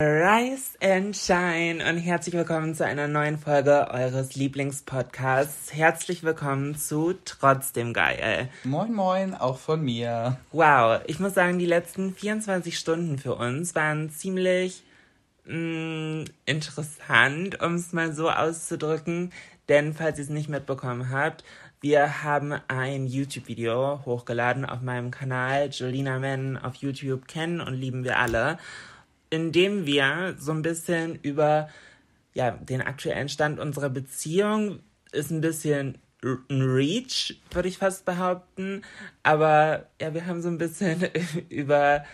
Rise and Shine und herzlich willkommen zu einer neuen Folge eures Lieblingspodcasts. Herzlich willkommen zu Trotzdem Geil. Moin Moin, auch von mir. Wow, ich muss sagen, die letzten 24 Stunden für uns waren ziemlich mh, mm, interessant, um es mal so auszudrücken. Denn falls ihr es nicht mitbekommen habt, wir haben ein YouTube-Video hochgeladen auf meinem Kanal. Jolina Men auf YouTube kennen und lieben wir alle indem wir so ein bisschen über ja, den aktuellen Stand unserer Beziehung ist ein bisschen ein Reach, würde ich fast behaupten. Aber ja, wir haben so ein bisschen über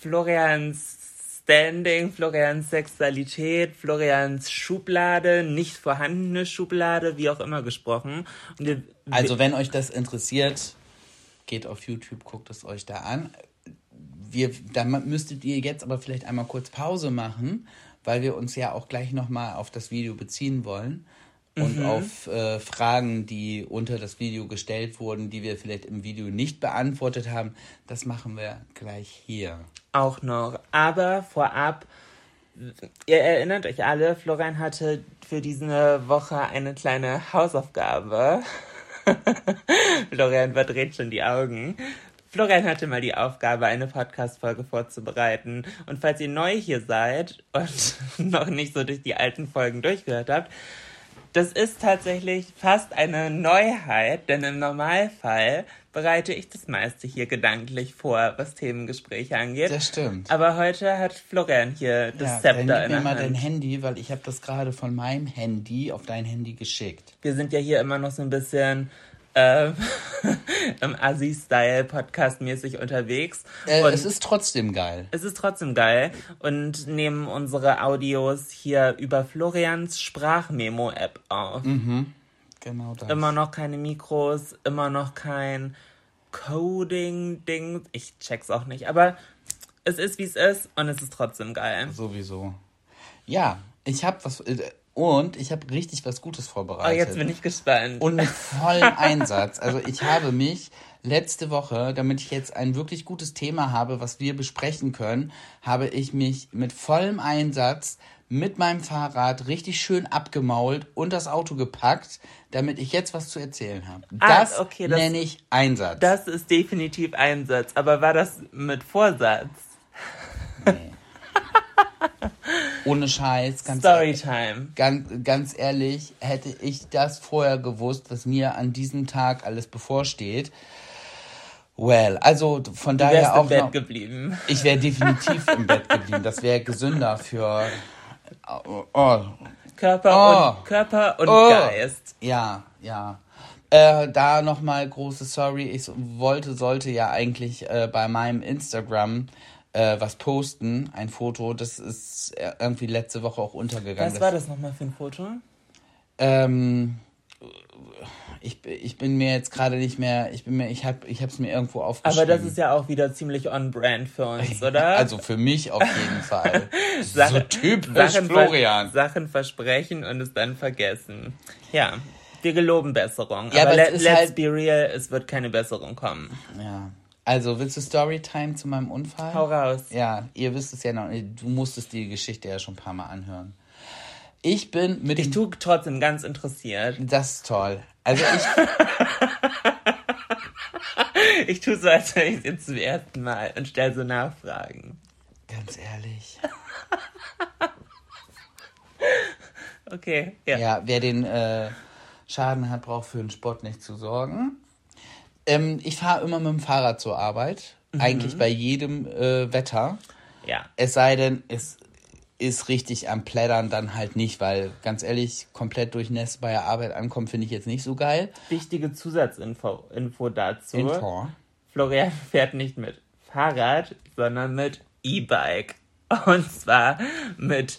Florians Standing, Florians Sexualität, Florians Schublade, nicht vorhandene Schublade, wie auch immer gesprochen. Wir, also wenn euch das interessiert, geht auf YouTube, guckt es euch da an wir, da müsstet ihr jetzt aber vielleicht einmal kurz Pause machen, weil wir uns ja auch gleich nochmal auf das Video beziehen wollen und mhm. auf äh, Fragen, die unter das Video gestellt wurden, die wir vielleicht im Video nicht beantwortet haben. Das machen wir gleich hier. Auch noch. Aber vorab, ihr erinnert euch alle, Florian hatte für diese Woche eine kleine Hausaufgabe. Florian verdreht schon die Augen. Florian hatte mal die Aufgabe, eine Podcast-Folge vorzubereiten. Und falls ihr neu hier seid und noch nicht so durch die alten Folgen durchgehört habt, das ist tatsächlich fast eine Neuheit, denn im Normalfall bereite ich das meiste hier gedanklich vor, was Themengespräche angeht. Das stimmt. Aber heute hat Florian hier das ja, Zepter dann in der der mal dein Handy, weil ich habe das gerade von meinem Handy auf dein Handy geschickt. Wir sind ja hier immer noch so ein bisschen äh, im Assi-Style Podcast-mäßig unterwegs. Äh, es ist trotzdem geil. Es ist trotzdem geil und nehmen unsere Audios hier über Florians Sprachmemo-App auf. Mhm. Genau das. Immer noch keine Mikros, immer noch kein Coding-Ding. Ich check's auch nicht, aber es ist wie es ist und es ist trotzdem geil. Sowieso. Ja, ich habe was. Und ich habe richtig was Gutes vorbereitet. Oh, jetzt bin ich gespannt. Und mit vollem Einsatz. Also ich habe mich letzte Woche, damit ich jetzt ein wirklich gutes Thema habe, was wir besprechen können, habe ich mich mit vollem Einsatz mit meinem Fahrrad richtig schön abgemault und das Auto gepackt, damit ich jetzt was zu erzählen habe. Ah, das, okay, das nenne ich Einsatz. Das ist definitiv Einsatz. Aber war das mit Vorsatz? Nee. Ohne Scheiß. Ganz Storytime. Ganz, ganz ehrlich, hätte ich das vorher gewusst, was mir an diesem Tag alles bevorsteht. Well, also von du daher auch. im Bett noch, geblieben. Ich wäre definitiv im Bett geblieben. Das wäre gesünder für oh, oh. Körper oh. und Körper und oh. Geist. Ja, ja. Äh, da nochmal große Sorry. Ich wollte, sollte ja eigentlich äh, bei meinem Instagram äh, was posten, ein Foto, das ist irgendwie letzte Woche auch untergegangen. Was war das nochmal für ein Foto? Ähm, ich, ich bin mir jetzt gerade nicht mehr, ich bin mir, ich habe ich es mir irgendwo aufgeschrieben. Aber das ist ja auch wieder ziemlich on brand für uns, oder? also für mich auf jeden Fall. Sachen, so typisch Sachen, Florian. Sachen versprechen und es dann vergessen. Ja, wir geloben Besserung. Ja, aber, aber let, let's halt be real, es wird keine Besserung kommen. Ja. Also, willst du Storytime zu meinem Unfall? Hau raus. Ja, ihr wisst es ja noch. Du musstest die Geschichte ja schon ein paar Mal anhören. Ich bin mit. Ich tue trotzdem ganz interessiert. Das ist toll. Also ich. ich tue so, als wäre ich es jetzt zum ersten Mal und stelle so Nachfragen. Ganz ehrlich. okay, ja. Ja, wer den äh, Schaden hat, braucht für den Sport nicht zu sorgen. Ähm, ich fahre immer mit dem Fahrrad zur Arbeit. eigentlich bei jedem äh, Wetter. Ja. Es sei denn, es ist richtig am Plättern dann halt nicht, weil ganz ehrlich, komplett durchnässt bei der Arbeit ankommen, finde ich jetzt nicht so geil. Wichtige Zusatzinfo Info dazu. Info. Florian fährt nicht mit Fahrrad, sondern mit E-Bike. Und zwar mit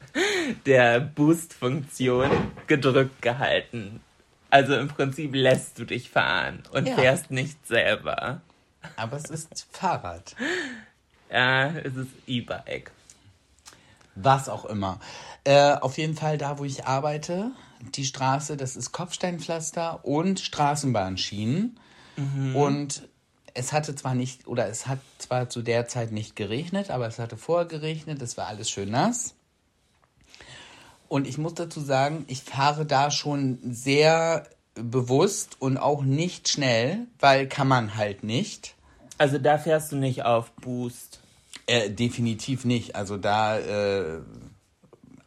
der Boost-Funktion gedrückt gehalten. Also im Prinzip lässt du dich fahren und Ja. fährst nicht selber. Aber es ist Fahrrad. Ja, es ist E-Bike. Was auch immer. Äh, auf jeden Fall da, wo ich arbeite, die Straße, das ist Kopfsteinpflaster und Straßenbahnschienen. Und es hatte zwar nicht, oder es hat zwar zu der Zeit nicht geregnet, aber es hatte vorher geregnet, es war alles schön nass. Und ich muss dazu sagen, ich fahre da schon sehr bewusst und auch nicht schnell, weil kann man halt nicht. Also da fährst du nicht auf Boost. Äh, definitiv nicht. Also da äh,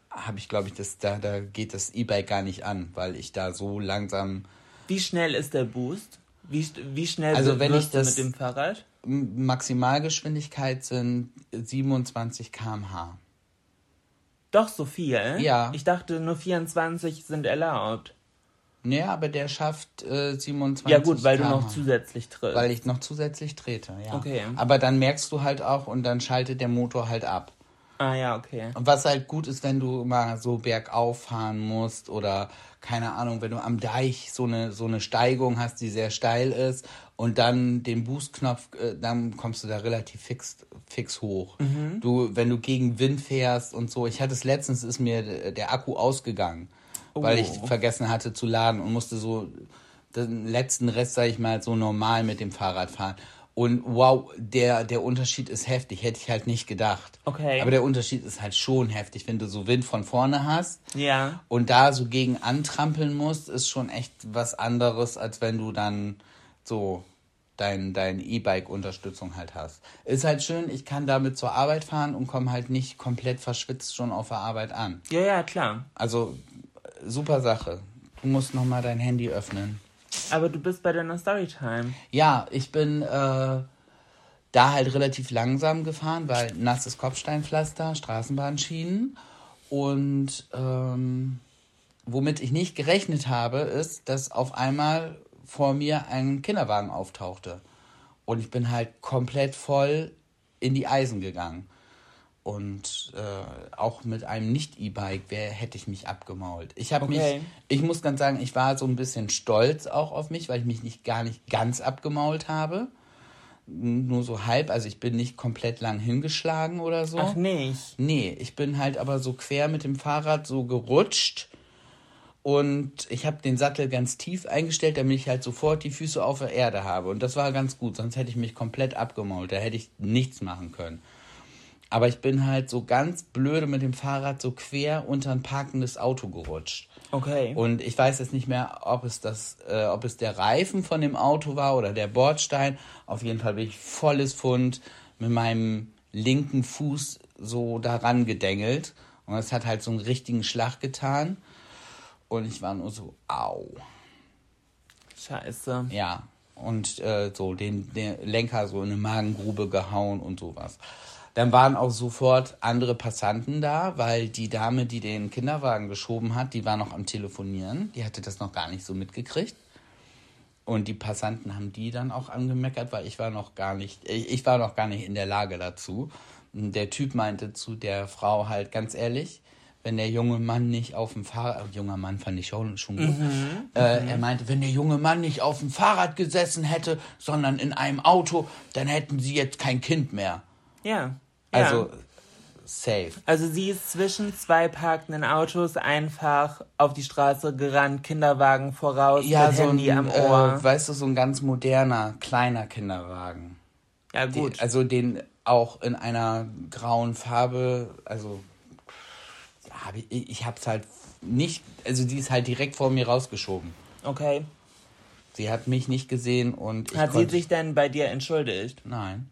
habe ich, glaube ich, das, da, da geht das E-Bike gar nicht an, weil ich da so langsam Wie schnell ist der Boost? Wie, wie schnell Also wenn ich das- mit dem Fahrrad? Maximalgeschwindigkeit sind 27 km/h. Doch so viel? Ja. Ich dachte nur 24 sind erlaubt. Nee, aber der schafft äh, 27 Ja gut, weil du noch zusätzlich trittst. Weil ich noch zusätzlich trete, ja. Okay. Aber dann merkst du halt auch und dann schaltet der Motor halt ab. ah ja, okay. Und was halt gut ist, wenn du mal so bergauf fahren musst oder keine Ahnung, wenn du am Deich so eine, so eine Steigung hast, die sehr steil ist und dann den Boostknopf, äh, dann kommst du da relativ fix, fix hoch. Du, wenn du gegen Wind fährst und so, ich hatte es letztens, ist mir der- Akku ausgegangen, weil ich Oh. vergessen hatte zu laden und musste so den letzten Rest, sag ich mal, so normal mit dem Fahrrad fahren. Und wow, der, der Unterschied ist heftig, hätte ich halt nicht gedacht. Okay. Aber der Unterschied ist halt schon heftig, wenn du so Wind von vorne hast Ja. und da so gegen antrampeln musst, ist schon echt was anderes, als wenn du dann so dein, dein E-Bike-Unterstützung halt hast. Ist halt schön, ich kann damit zur Arbeit fahren und komme halt nicht komplett verschwitzt schon auf der Arbeit an. Ja, ja, klar. Also super Sache. Du musst nochmal dein Handy öffnen. Aber du bist bei deiner Storytime. Ja, ich bin äh, da halt relativ langsam gefahren, weil nasses Kopfsteinpflaster, Straßenbahnschienen. Und ähm, womit ich nicht gerechnet habe, ist, dass auf einmal vor mir ein Kinderwagen auftauchte. Und ich bin halt komplett voll in die Eisen gegangen. Und äh, auch mit einem Nicht-E-Bike wär- hätte ich mich abgemault. Ich habe Okay. mich, ich muss ganz sagen, ich war so ein bisschen stolz auch auf mich, weil ich mich nicht gar nicht ganz abgemault habe. Nur so halb, also ich bin nicht komplett lang hingeschlagen oder so. Ach nicht. Nee, ich bin halt aber so quer mit dem Fahrrad so gerutscht und ich habe den Sattel ganz tief eingestellt, damit ich halt sofort die Füße auf der Erde habe. Und das war ganz gut, sonst hätte ich mich komplett abgemault, da hätte ich nichts machen können. Aber ich bin halt so ganz blöde mit dem Fahrrad so quer unter ein parkendes Auto gerutscht. Okay. Und ich weiß jetzt nicht mehr, ob es das, äh, ob es der Reifen von dem Auto war oder der Bordstein. Auf jeden Fall bin ich volles Pfund mit meinem linken Fuß so daran gedengelt. Und es hat halt so einen richtigen Schlag getan. Und ich war nur so, au. Scheiße. Ja. Und äh, so den, den Lenker so in eine Magengrube gehauen und sowas. Dann waren auch sofort andere Passanten da, weil die Dame, die den Kinderwagen geschoben hat, die war noch am Telefonieren. Die hatte das noch gar nicht so mitgekriegt. Und die Passanten haben die dann auch angemeckert, weil ich war noch gar nicht, ich, ich war noch gar nicht in der Lage dazu. Und der Typ meinte zu der Frau halt ganz ehrlich, wenn der junge Mann nicht auf dem Fahrrad, äh, junger Mann fand ich schon, schon gut, äh, er meinte, wenn der junge Mann nicht auf dem Fahrrad gesessen hätte, sondern in einem Auto, dann hätten sie jetzt kein Kind mehr. Ja. Also ja. safe. Also sie ist zwischen zwei parkenden Autos einfach auf die Straße gerannt, Kinderwagen voraus, Ja, so Handy ein, am Ohr. Äh, weißt du, so ein ganz moderner, kleiner Kinderwagen. ja Die, gut. also den auch in einer grauen Farbe, also hab ich, ich hab's halt nicht, also die ist halt direkt vor mir rausgeschoben. okay. Sie hat mich nicht gesehen und ich Hat sie sich denn bei dir entschuldigt? Nein,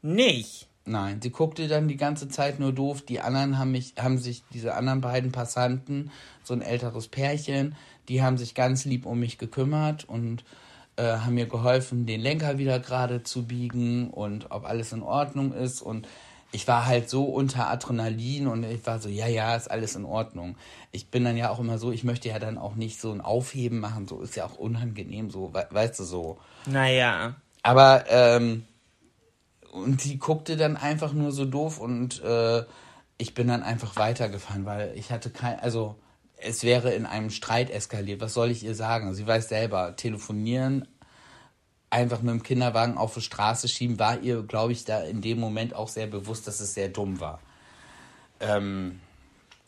Nicht. nein. Sie guckte dann die ganze Zeit nur doof. Die anderen haben mich, haben sich, diese anderen beiden Passanten, so ein älteres Pärchen, die haben sich ganz lieb um mich gekümmert und äh, haben mir geholfen, den Lenker wieder gerade zu biegen und ob alles in Ordnung ist. Und ich war halt so unter Adrenalin und ich war so, ja, ja, ist alles in Ordnung. Ich bin dann ja auch immer so, ich möchte ja dann auch nicht so ein Aufheben machen, so ist ja auch unangenehm, so, we weißt du, so. Naja. Aber, ähm, und die guckte dann einfach nur so doof und äh, ich bin dann einfach weitergefahren, weil ich hatte kein, also es wäre in einem Streit eskaliert. Was soll ich ihr sagen? Sie weiß selber, telefonieren, einfach mit dem Kinderwagen auf die Straße schieben, war ihr, glaube ich, da in dem Moment auch sehr bewusst, dass es sehr dumm war. Ähm,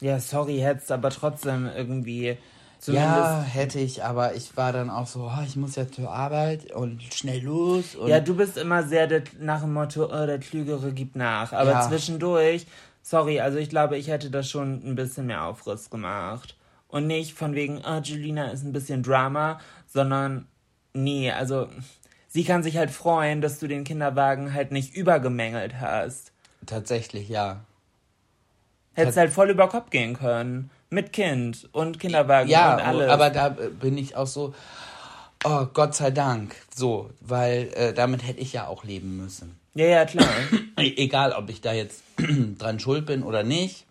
ja, sorry, hättest aber trotzdem irgendwie. Ja, hätte ich, aber ich war dann auch so, oh, ich muss ja zur Arbeit und schnell los. ja, du bist immer sehr der, nach dem Motto, oh, der Klügere gibt nach. Aber ja. zwischendurch, sorry, also ich glaube, ich hätte da schon ein bisschen mehr Aufriss gemacht. Und nicht von wegen, oh, Julina ist ein bisschen Drama, sondern nee, also sie kann sich halt freuen, dass du den Kinderwagen halt nicht übergemängelt hast. Tatsächlich, ja. Hättest halt voll über Kopf gehen können. Mit Kind und Kinderwagen ja, und alles. aber da bin ich auch so, oh Gott sei Dank, so, weil äh, damit hätte ich ja auch leben müssen. Ja, ja, klar. E-, egal, ob ich da jetzt dran schuld bin oder nicht,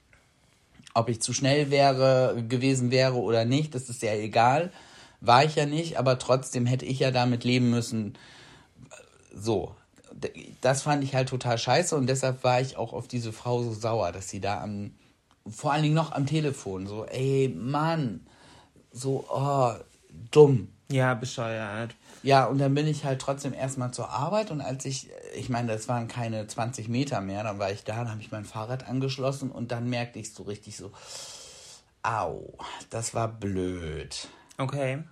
ob ich zu schnell wäre, gewesen wäre oder nicht, das ist ja egal. War ich ja nicht, aber trotzdem hätte ich ja damit leben müssen. So, das fand ich halt total scheiße und deshalb war ich auch auf diese Frau so sauer, dass sie da am, vor allen Dingen noch am Telefon, so, ey, Mann, so, oh, dumm. Ja, bescheuert. Ja, und dann bin ich halt trotzdem erstmal zur Arbeit und als ich, ich meine, das waren keine 20 Meter mehr, dann war ich da, dann habe ich mein Fahrrad angeschlossen und dann merkte ich so richtig so, au, das war blöd. Okay.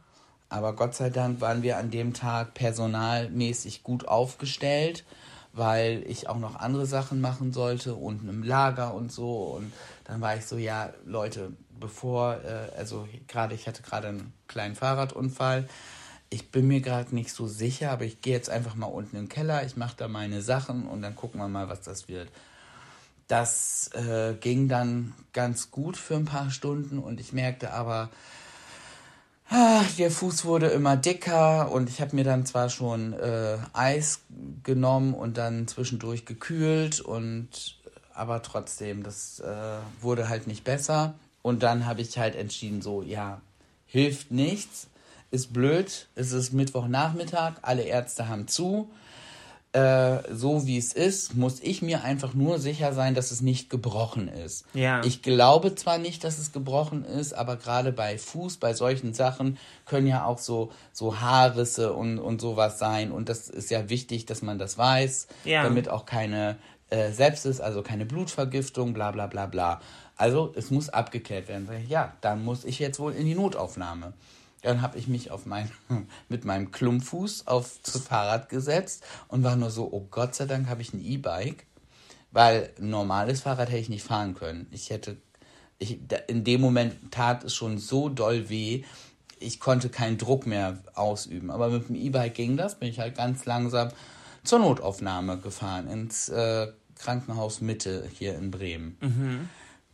Aber Gott sei Dank waren wir an dem Tag personalmäßig gut aufgestellt, weil ich auch noch andere Sachen machen sollte, unten im Lager und so. Und dann war ich so, ja, Leute, bevor, äh, also gerade, ich hatte gerade einen kleinen Fahrradunfall. Ich bin mir gerade nicht so sicher, aber ich gehe jetzt einfach mal unten im Keller, ich mache da meine Sachen und dann gucken wir mal, was das wird. Das äh, ging dann ganz gut für ein paar Stunden und ich merkte aber, der Fuß wurde immer dicker und ich habe mir dann zwar schon äh, Eis genommen und dann zwischendurch gekühlt und aber trotzdem, das äh, wurde halt nicht besser. Und dann habe ich halt entschieden, so, ja, hilft nichts, ist blöd, es ist Mittwochnachmittag, alle Ärzte haben zu. Äh, so wie es ist, muss ich mir einfach nur sicher sein, dass es nicht gebrochen ist. Ja. Ich glaube zwar nicht, dass es gebrochen ist, aber gerade bei Fuß, bei solchen Sachen können ja auch so, so Haarrisse und, und sowas sein. Und das ist ja wichtig, dass man das weiß, ja. damit auch keine äh, Sepsis, also keine Blutvergiftung, bla bla bla bla. Also es muss abgeklärt werden. Ja, dann muss ich jetzt wohl in die Notaufnahme. Dann habe ich mich auf mein, mit meinem Klumpfuß auf das Fahrrad gesetzt und war nur so, oh Gott sei Dank habe ich ein E-Bike, weil ein normales Fahrrad hätte ich nicht fahren können. Ich hätte, ich, in dem Moment tat es schon so doll weh, ich konnte keinen Druck mehr ausüben. Aber mit dem E-Bike ging das, bin ich halt ganz langsam zur Notaufnahme gefahren, ins äh, Krankenhaus Mitte hier in Bremen. Mhm.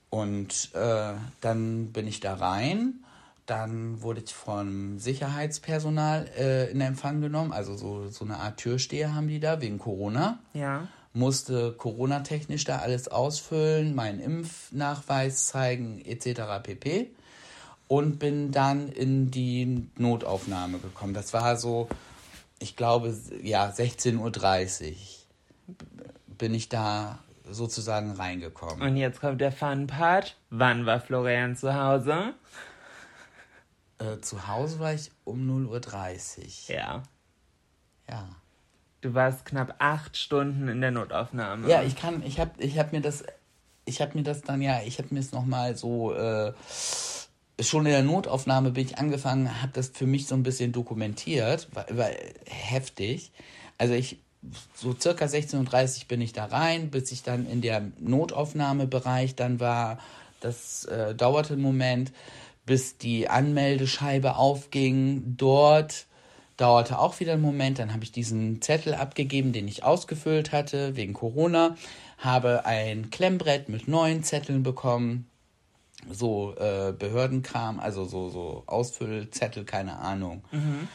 Und äh, dann bin ich da rein dann wurde ich vom Sicherheitspersonal äh, in Empfang genommen. Also so, so eine Art Türsteher haben die da wegen Corona. Ja. Musste Corona-technisch da alles ausfüllen, meinen Impfnachweis zeigen, etc. pp. Und bin dann in die Notaufnahme gekommen. Das war so, ich glaube, ja, 16.30 Uhr bin ich da sozusagen reingekommen. Und jetzt kommt der Fun-Part. Wann war Florian zu Hause? Äh, zu Hause war ich um 0.30 Uhr. Ja. Ja. Du warst knapp acht Stunden in der Notaufnahme. Ja, ich kann, ich habe ich hab mir das, ich habe mir das dann ja, ich habe mir es nochmal so, äh, schon in der Notaufnahme bin ich angefangen, habe das für mich so ein bisschen dokumentiert, weil, weil heftig. Also ich, so circa 16.30 Uhr bin ich da rein, bis ich dann in der Notaufnahmebereich dann war. Das äh, dauerte einen Moment bis die Anmeldescheibe aufging. Dort dauerte auch wieder einen Moment. Dann habe ich diesen Zettel abgegeben, den ich ausgefüllt hatte wegen Corona. Habe ein Klemmbrett mit neuen Zetteln bekommen. So äh, Behördenkram, also so, so Ausfüllzettel, keine Ahnung. Mhm.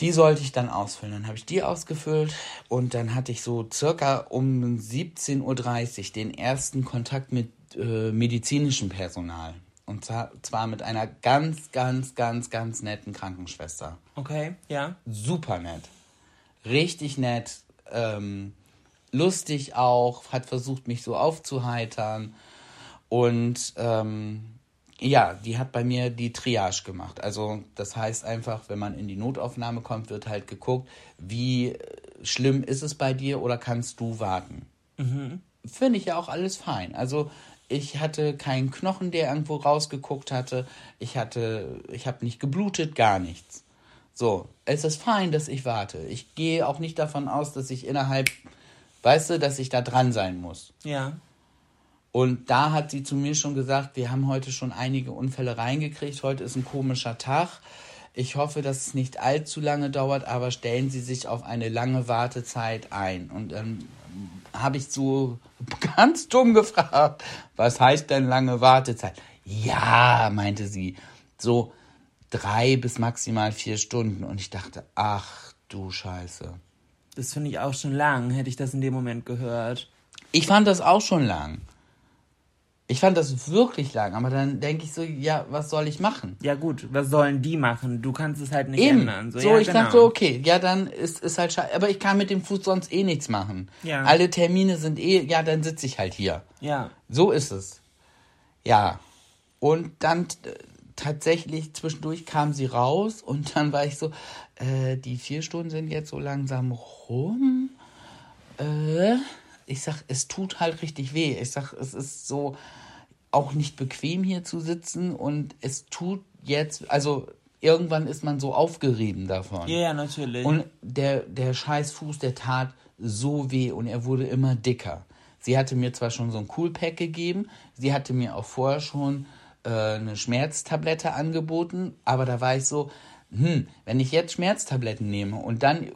Die sollte ich dann ausfüllen. Dann habe ich die ausgefüllt und dann hatte ich so circa um 17.30 Uhr den ersten Kontakt mit äh, medizinischem Personal. Und zwar mit einer ganz, ganz, ganz, ganz netten Krankenschwester. Okay, ja. Super nett. Richtig nett. Ähm, lustig auch. Hat versucht, mich so aufzuheitern. Und ähm, ja, die hat bei mir die Triage gemacht. Also das heißt einfach, wenn man in die Notaufnahme kommt, wird halt geguckt, wie schlimm ist es bei dir oder kannst du warten. Mhm. Finde ich ja auch alles fein. Also ich hatte keinen Knochen, der irgendwo rausgeguckt hatte. Ich hatte, ich habe nicht geblutet, gar nichts. So, es ist fein, dass ich warte. Ich gehe auch nicht davon aus, dass ich innerhalb, weißt du, dass ich da dran sein muss. Ja. Und da hat sie zu mir schon gesagt, wir haben heute schon einige Unfälle reingekriegt. Heute ist ein komischer Tag. Ich hoffe, dass es nicht allzu lange dauert, aber stellen Sie sich auf eine lange Wartezeit ein. Und dann habe ich so ganz dumm gefragt, was heißt denn lange Wartezeit? Ja, meinte sie, so drei bis maximal vier Stunden. Und ich dachte, ach du Scheiße. Das finde ich auch schon lang, hätte ich das in dem Moment gehört. Ich fand das auch schon lang. Ich fand das wirklich lang, aber dann denke ich so, ja, was soll ich machen? Ja gut, was sollen die machen? Du kannst es halt nicht Eben. ändern. So, so ja, ich genau. dachte, okay, ja, dann ist es halt scheiße. Aber ich kann mit dem Fuß sonst eh nichts machen. Ja. Alle Termine sind eh, ja, dann sitze ich halt hier. Ja. So ist es. Ja. Und dann tatsächlich zwischendurch kam sie raus und dann war ich so, äh, die vier Stunden sind jetzt so langsam rum. Äh, ich sag, es tut halt richtig weh. Ich sag, es ist so auch nicht bequem hier zu sitzen und es tut jetzt, also irgendwann ist man so aufgerieben davon. Ja, ja, natürlich. Und der, der Scheißfuß, der tat so weh und er wurde immer dicker. Sie hatte mir zwar schon so ein Coolpack gegeben, sie hatte mir auch vorher schon äh, eine Schmerztablette angeboten, aber da war ich so, hm, wenn ich jetzt Schmerztabletten nehme und dann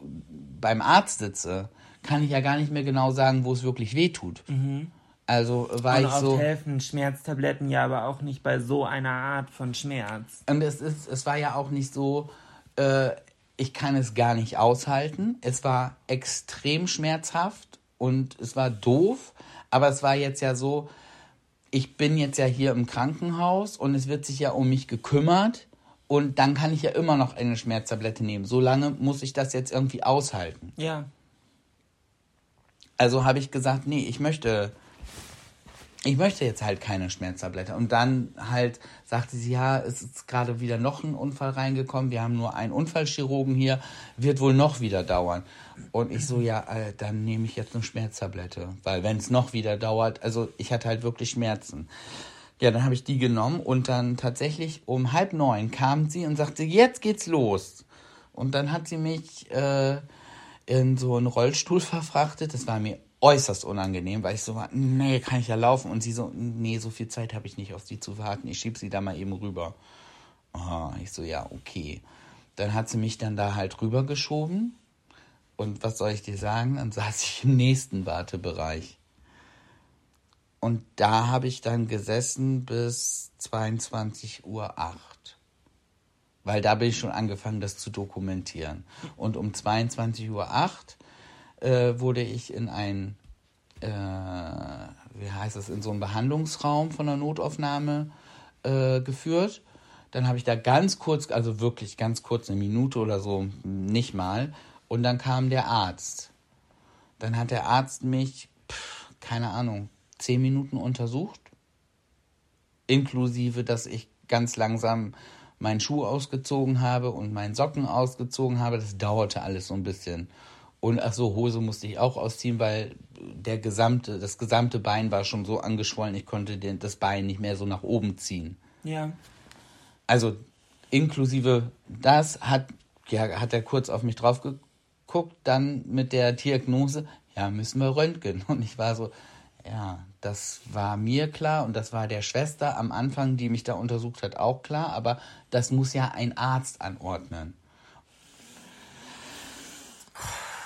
beim Arzt sitze, kann ich ja gar nicht mehr genau sagen, wo es wirklich weh tut. Mhm. Also war und ich so. helfen Schmerztabletten ja aber auch nicht bei so einer Art von Schmerz. Und es ist, es war ja auch nicht so, äh, ich kann es gar nicht aushalten. Es war extrem schmerzhaft und es war doof, aber es war jetzt ja so, ich bin jetzt ja hier im Krankenhaus und es wird sich ja um mich gekümmert und dann kann ich ja immer noch eine Schmerztablette nehmen. So lange muss ich das jetzt irgendwie aushalten. Ja. Also habe ich gesagt, nee, ich möchte, ich möchte jetzt halt keine Schmerztablette. Und dann halt sagte sie, ja, es ist gerade wieder noch ein Unfall reingekommen. Wir haben nur einen Unfallchirurgen hier, wird wohl noch wieder dauern. Und ich so, ja, äh, dann nehme ich jetzt eine Schmerztablette, weil wenn es noch wieder dauert, also ich hatte halt wirklich Schmerzen. Ja, dann habe ich die genommen und dann tatsächlich um halb neun kam sie und sagte, jetzt geht's los. Und dann hat sie mich äh, in so einen Rollstuhl verfrachtet. Das war mir äußerst unangenehm, weil ich so war, nee, kann ich ja laufen. Und sie so, nee, so viel Zeit habe ich nicht, auf sie zu warten. Ich schieb sie da mal eben rüber. Aha, ich so, ja, okay. Dann hat sie mich dann da halt rübergeschoben. Und was soll ich dir sagen? Dann saß ich im nächsten Wartebereich. Und da habe ich dann gesessen bis 22.08 Uhr weil da bin ich schon angefangen, das zu dokumentieren. Und um 22.08 Uhr äh, wurde ich in ein, äh, wie heißt das, in so einen Behandlungsraum von der Notaufnahme äh, geführt. Dann habe ich da ganz kurz, also wirklich ganz kurz, eine Minute oder so, nicht mal. Und dann kam der Arzt. Dann hat der Arzt mich, pff, keine Ahnung, zehn Minuten untersucht. Inklusive, dass ich ganz langsam meinen Schuh ausgezogen habe und meinen Socken ausgezogen habe. Das dauerte alles so ein bisschen. Und ach so, Hose musste ich auch ausziehen, weil der gesamte, das gesamte Bein war schon so angeschwollen, ich konnte den, das Bein nicht mehr so nach oben ziehen. Ja. Also inklusive das hat, ja, hat er kurz auf mich drauf geguckt, dann mit der Diagnose, ja, müssen wir röntgen. Und ich war so, ja, das war mir klar und das war der Schwester am Anfang, die mich da untersucht hat, auch klar, aber das muss ja ein Arzt anordnen.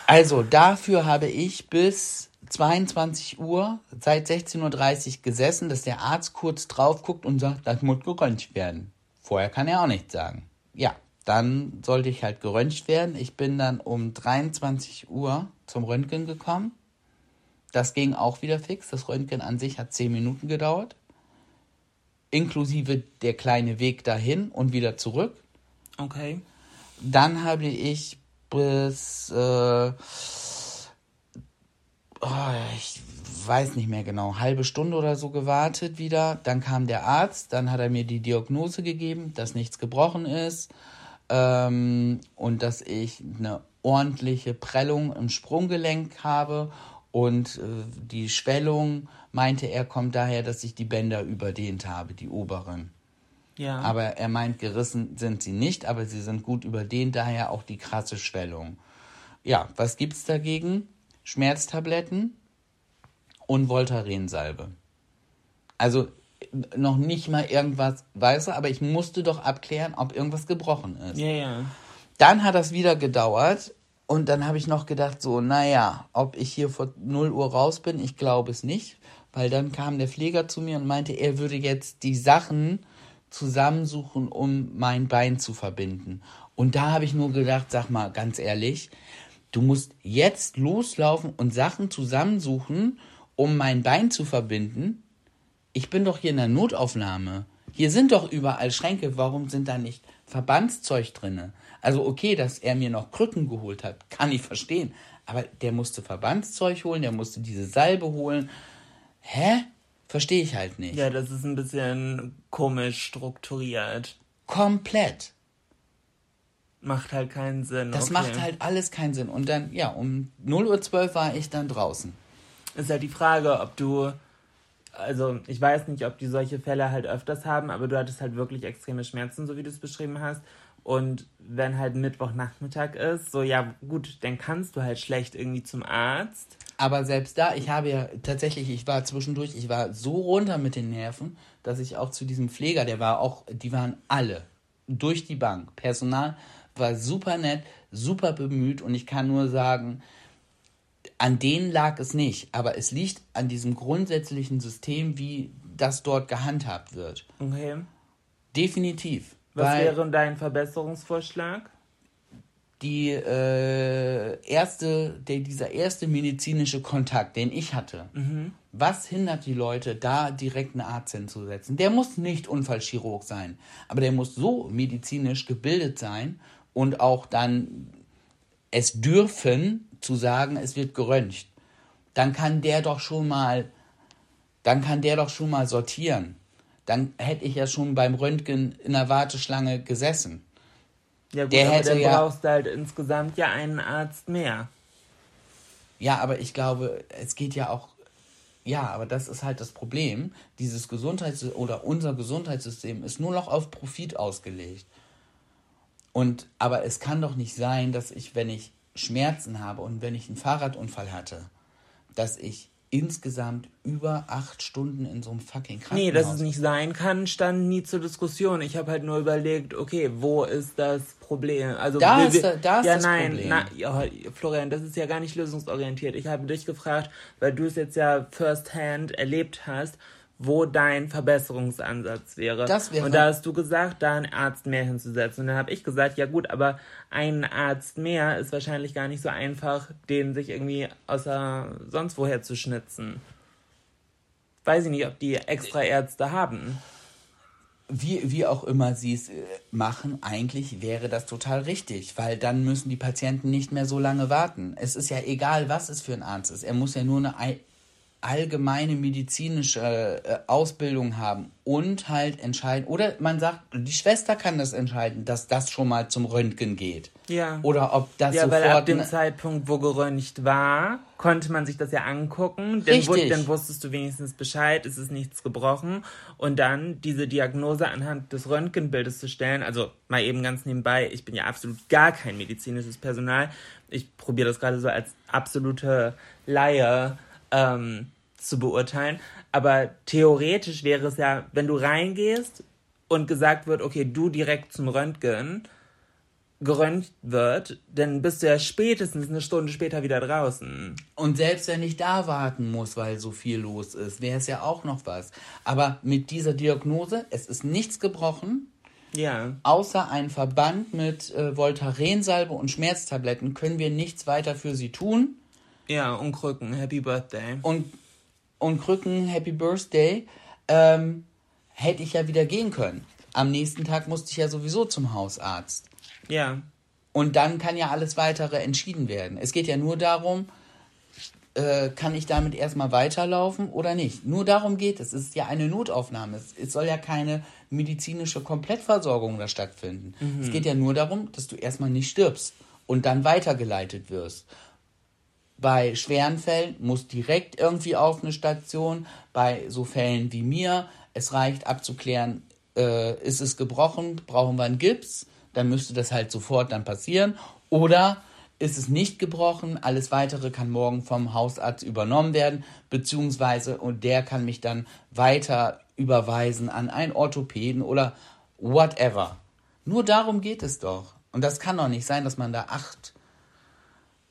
Also dafür habe ich bis 22 Uhr, seit 16.30 Uhr gesessen, dass der Arzt kurz drauf guckt und sagt, das muss geröntgt werden. Vorher kann er auch nichts sagen. Ja, dann sollte ich halt geröntgt werden. Ich bin dann um 23 Uhr zum Röntgen gekommen. Das ging auch wieder fix. Das Röntgen an sich hat 10 Minuten gedauert. Inklusive der kleine Weg dahin und wieder zurück. Okay. Dann habe ich bis, äh, oh, ich weiß nicht mehr genau, halbe Stunde oder so gewartet wieder. Dann kam der Arzt, dann hat er mir die Diagnose gegeben, dass nichts gebrochen ist ähm, und dass ich eine ordentliche Prellung im Sprunggelenk habe und äh, die Schwellung, meinte er, kommt daher, dass ich die Bänder überdehnt habe, die oberen. Ja. Aber er meint, gerissen sind sie nicht, aber sie sind gut überdehnt, daher auch die krasse Schwellung. Ja, was gibt's dagegen? Schmerztabletten und Voltaren-Salbe. Also noch nicht mal irgendwas weiße, aber ich musste doch abklären, ob irgendwas gebrochen ist. Ja, ja. Dann hat das wieder gedauert und dann habe ich noch gedacht, so, naja, ob ich hier vor 0 Uhr raus bin, ich glaube es nicht, weil dann kam der Pfleger zu mir und meinte, er würde jetzt die Sachen zusammensuchen, um mein Bein zu verbinden. Und da habe ich nur gedacht, sag mal ganz ehrlich, du musst jetzt loslaufen und Sachen zusammensuchen, um mein Bein zu verbinden. Ich bin doch hier in der Notaufnahme. Hier sind doch überall Schränke. Warum sind da nicht Verbandszeug drinne? Also okay, dass er mir noch Krücken geholt hat, kann ich verstehen. Aber der musste Verbandszeug holen, der musste diese Salbe holen. Hä? Verstehe ich halt nicht. Ja, das ist ein bisschen komisch strukturiert. Komplett. Macht halt keinen Sinn. Das okay. macht halt alles keinen Sinn. Und dann, ja, um 0.12 Uhr war ich dann draußen. Ist halt die Frage, ob du. Also, ich weiß nicht, ob die solche Fälle halt öfters haben, aber du hattest halt wirklich extreme Schmerzen, so wie du es beschrieben hast. Und wenn halt Mittwochnachmittag ist, so ja gut, dann kannst du halt schlecht irgendwie zum Arzt. Aber selbst da, ich habe ja tatsächlich, ich war zwischendurch, ich war so runter mit den Nerven, dass ich auch zu diesem Pfleger, der war auch, die waren alle durch die Bank. Personal war super nett, super bemüht und ich kann nur sagen, an denen lag es nicht, aber es liegt an diesem grundsätzlichen System, wie das dort gehandhabt wird. Okay. Definitiv. Was wäre dein Verbesserungsvorschlag? die äh, erste, der, dieser erste medizinische Kontakt, den ich hatte, was hindert die Leute, da direkt einen Arzt hinzusetzen? Der muss nicht Unfallchirurg sein, aber der muss so medizinisch gebildet sein und auch dann es dürfen zu sagen, es wird geröntgt. Dann kann der doch schon mal, dann kann der doch schon mal sortieren. Dann hätte ich ja schon beim Röntgen in der Warteschlange gesessen. Ja gut, Der aber hätte dann ja- brauchst du halt insgesamt ja einen Arzt mehr. Ja, aber ich glaube, es geht ja auch. Ja, aber das ist halt das Problem. Dieses Gesundheits- oder unser Gesundheitssystem ist nur noch auf Profit ausgelegt. Und aber es kann doch nicht sein, dass ich, wenn ich Schmerzen habe und wenn ich einen Fahrradunfall hatte, dass ich insgesamt über acht Stunden in so einem fucking Krankenhaus. Nee, dass es nicht sein kann, stand nie zur Diskussion. Ich habe halt nur überlegt, okay, wo ist das Problem? Also Da wir- ist da- da ist ja, das nein, Problem. Na, ja, Florian, das ist ja gar nicht lösungsorientiert. Ich habe dich gefragt, weil du es jetzt ja first hand erlebt hast, wo dein Verbesserungsansatz wäre. Das wäre- Und da hast du gesagt, da einen Arzt mehr hinzusetzen. Und dann habe ich gesagt, ja gut, aber ein Arzt mehr ist wahrscheinlich gar nicht so einfach, den sich irgendwie außer sonst woher zu schnitzen. Weiß ich nicht, ob die extra Ärzte haben. wie, wie auch immer sie es äh, machen, eigentlich wäre das total richtig, weil dann müssen die Patienten nicht mehr so lange warten. Es ist ja egal, was es für ein Arzt ist. Er muss ja nur eine ei- allgemeine medizinische äh, Ausbildung haben und halt entscheiden. Oder man sagt, die Schwester kann das entscheiden, dass das schon mal zum Röntgen geht. Ja. Oder ob das Ja, weil ab sofort. dem ne- Zeitpunkt, wo geröntgt war, konnte man sich das ja angucken. Dann, Richtig. dann wusstest du wenigstens Bescheid, es ist nichts gebrochen. Und dann diese Diagnose anhand des Röntgenbildes zu stellen, also mal eben ganz nebenbei, ich bin ja absolut gar kein medizinisches Personal. Ich probiere das gerade so als absolute Laie ähm, zu beurteilen. Aber theoretisch wäre es ja, wenn du reingehst und gesagt wird, okay, du direkt zum Röntgen, geröntgt wird, dann bist du ja spätestens eine Stunde später wieder draußen. Und selbst wenn ich da warten muss, weil so viel los ist, wäre es ja auch noch was. Aber mit dieser Diagnose, es ist nichts gebrochen, Ja. Außer ein Verband mit äh, Voltarensalbe und Schmerztabletten können wir nichts weiter für sie tun. Ja, und Krücken. Happy Birthday. Und, und Krücken, Happy Birthday, ähm, hätte ich ja wieder gehen können. Am nächsten Tag musste ich ja sowieso zum Hausarzt. Ja. Und dann kann ja alles weitere entschieden werden. Es geht ja nur darum, äh, kann ich damit erstmal weiterlaufen oder nicht. Nur darum geht es. Es ist ja eine Notaufnahme. Es, es soll ja keine medizinische Komplettversorgung da stattfinden. Es geht ja nur darum, dass du erstmal nicht stirbst und dann weitergeleitet wirst. Bei schweren Fällen muss direkt irgendwie auf eine Station. Bei so Fällen wie mir, es reicht abzuklären, äh, ist es gebrochen, brauchen wir einen Gips, dann müsste das halt sofort dann passieren. Oder ist es nicht gebrochen, alles weitere kann morgen vom Hausarzt übernommen werden, beziehungsweise und der kann mich dann weiter überweisen an einen Orthopäden oder whatever. Nur darum geht es doch. Und das kann doch nicht sein, dass man da acht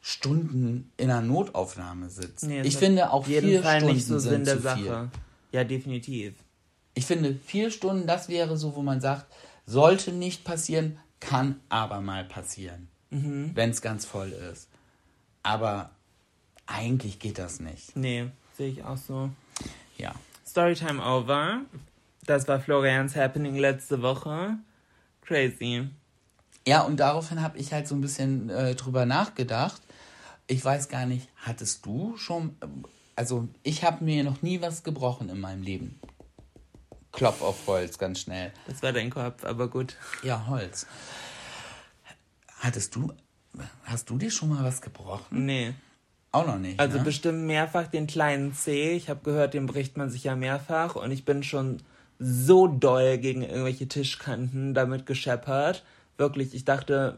Stunden in einer Notaufnahme sitzt. Nee, ich finde auch vier Fall Stunden nicht so sind der zu Sache. viel. Ja, definitiv. Ich finde vier Stunden, das wäre so, wo man sagt, sollte nicht passieren, kann aber mal passieren, Mhm. wenn es ganz voll ist. Aber eigentlich geht das nicht. Nee, sehe ich auch so. Ja. Storytime over. Das war Florians Happening letzte Woche. Crazy. Ja, und daraufhin habe ich halt so ein bisschen äh, drüber nachgedacht. Ich weiß gar nicht, hattest du schon, also ich habe mir noch nie was gebrochen in meinem Leben. Klopf auf Holz, ganz schnell. Das war dein Kopf, aber gut. Ja, Holz. Hattest du, hast du dir schon mal was gebrochen? Nee. Auch noch nicht. Also ne? bestimmt mehrfach den kleinen C. Ich habe gehört, den bricht man sich ja mehrfach. Und ich bin schon so doll gegen irgendwelche Tischkanten damit gescheppert. Wirklich, ich dachte,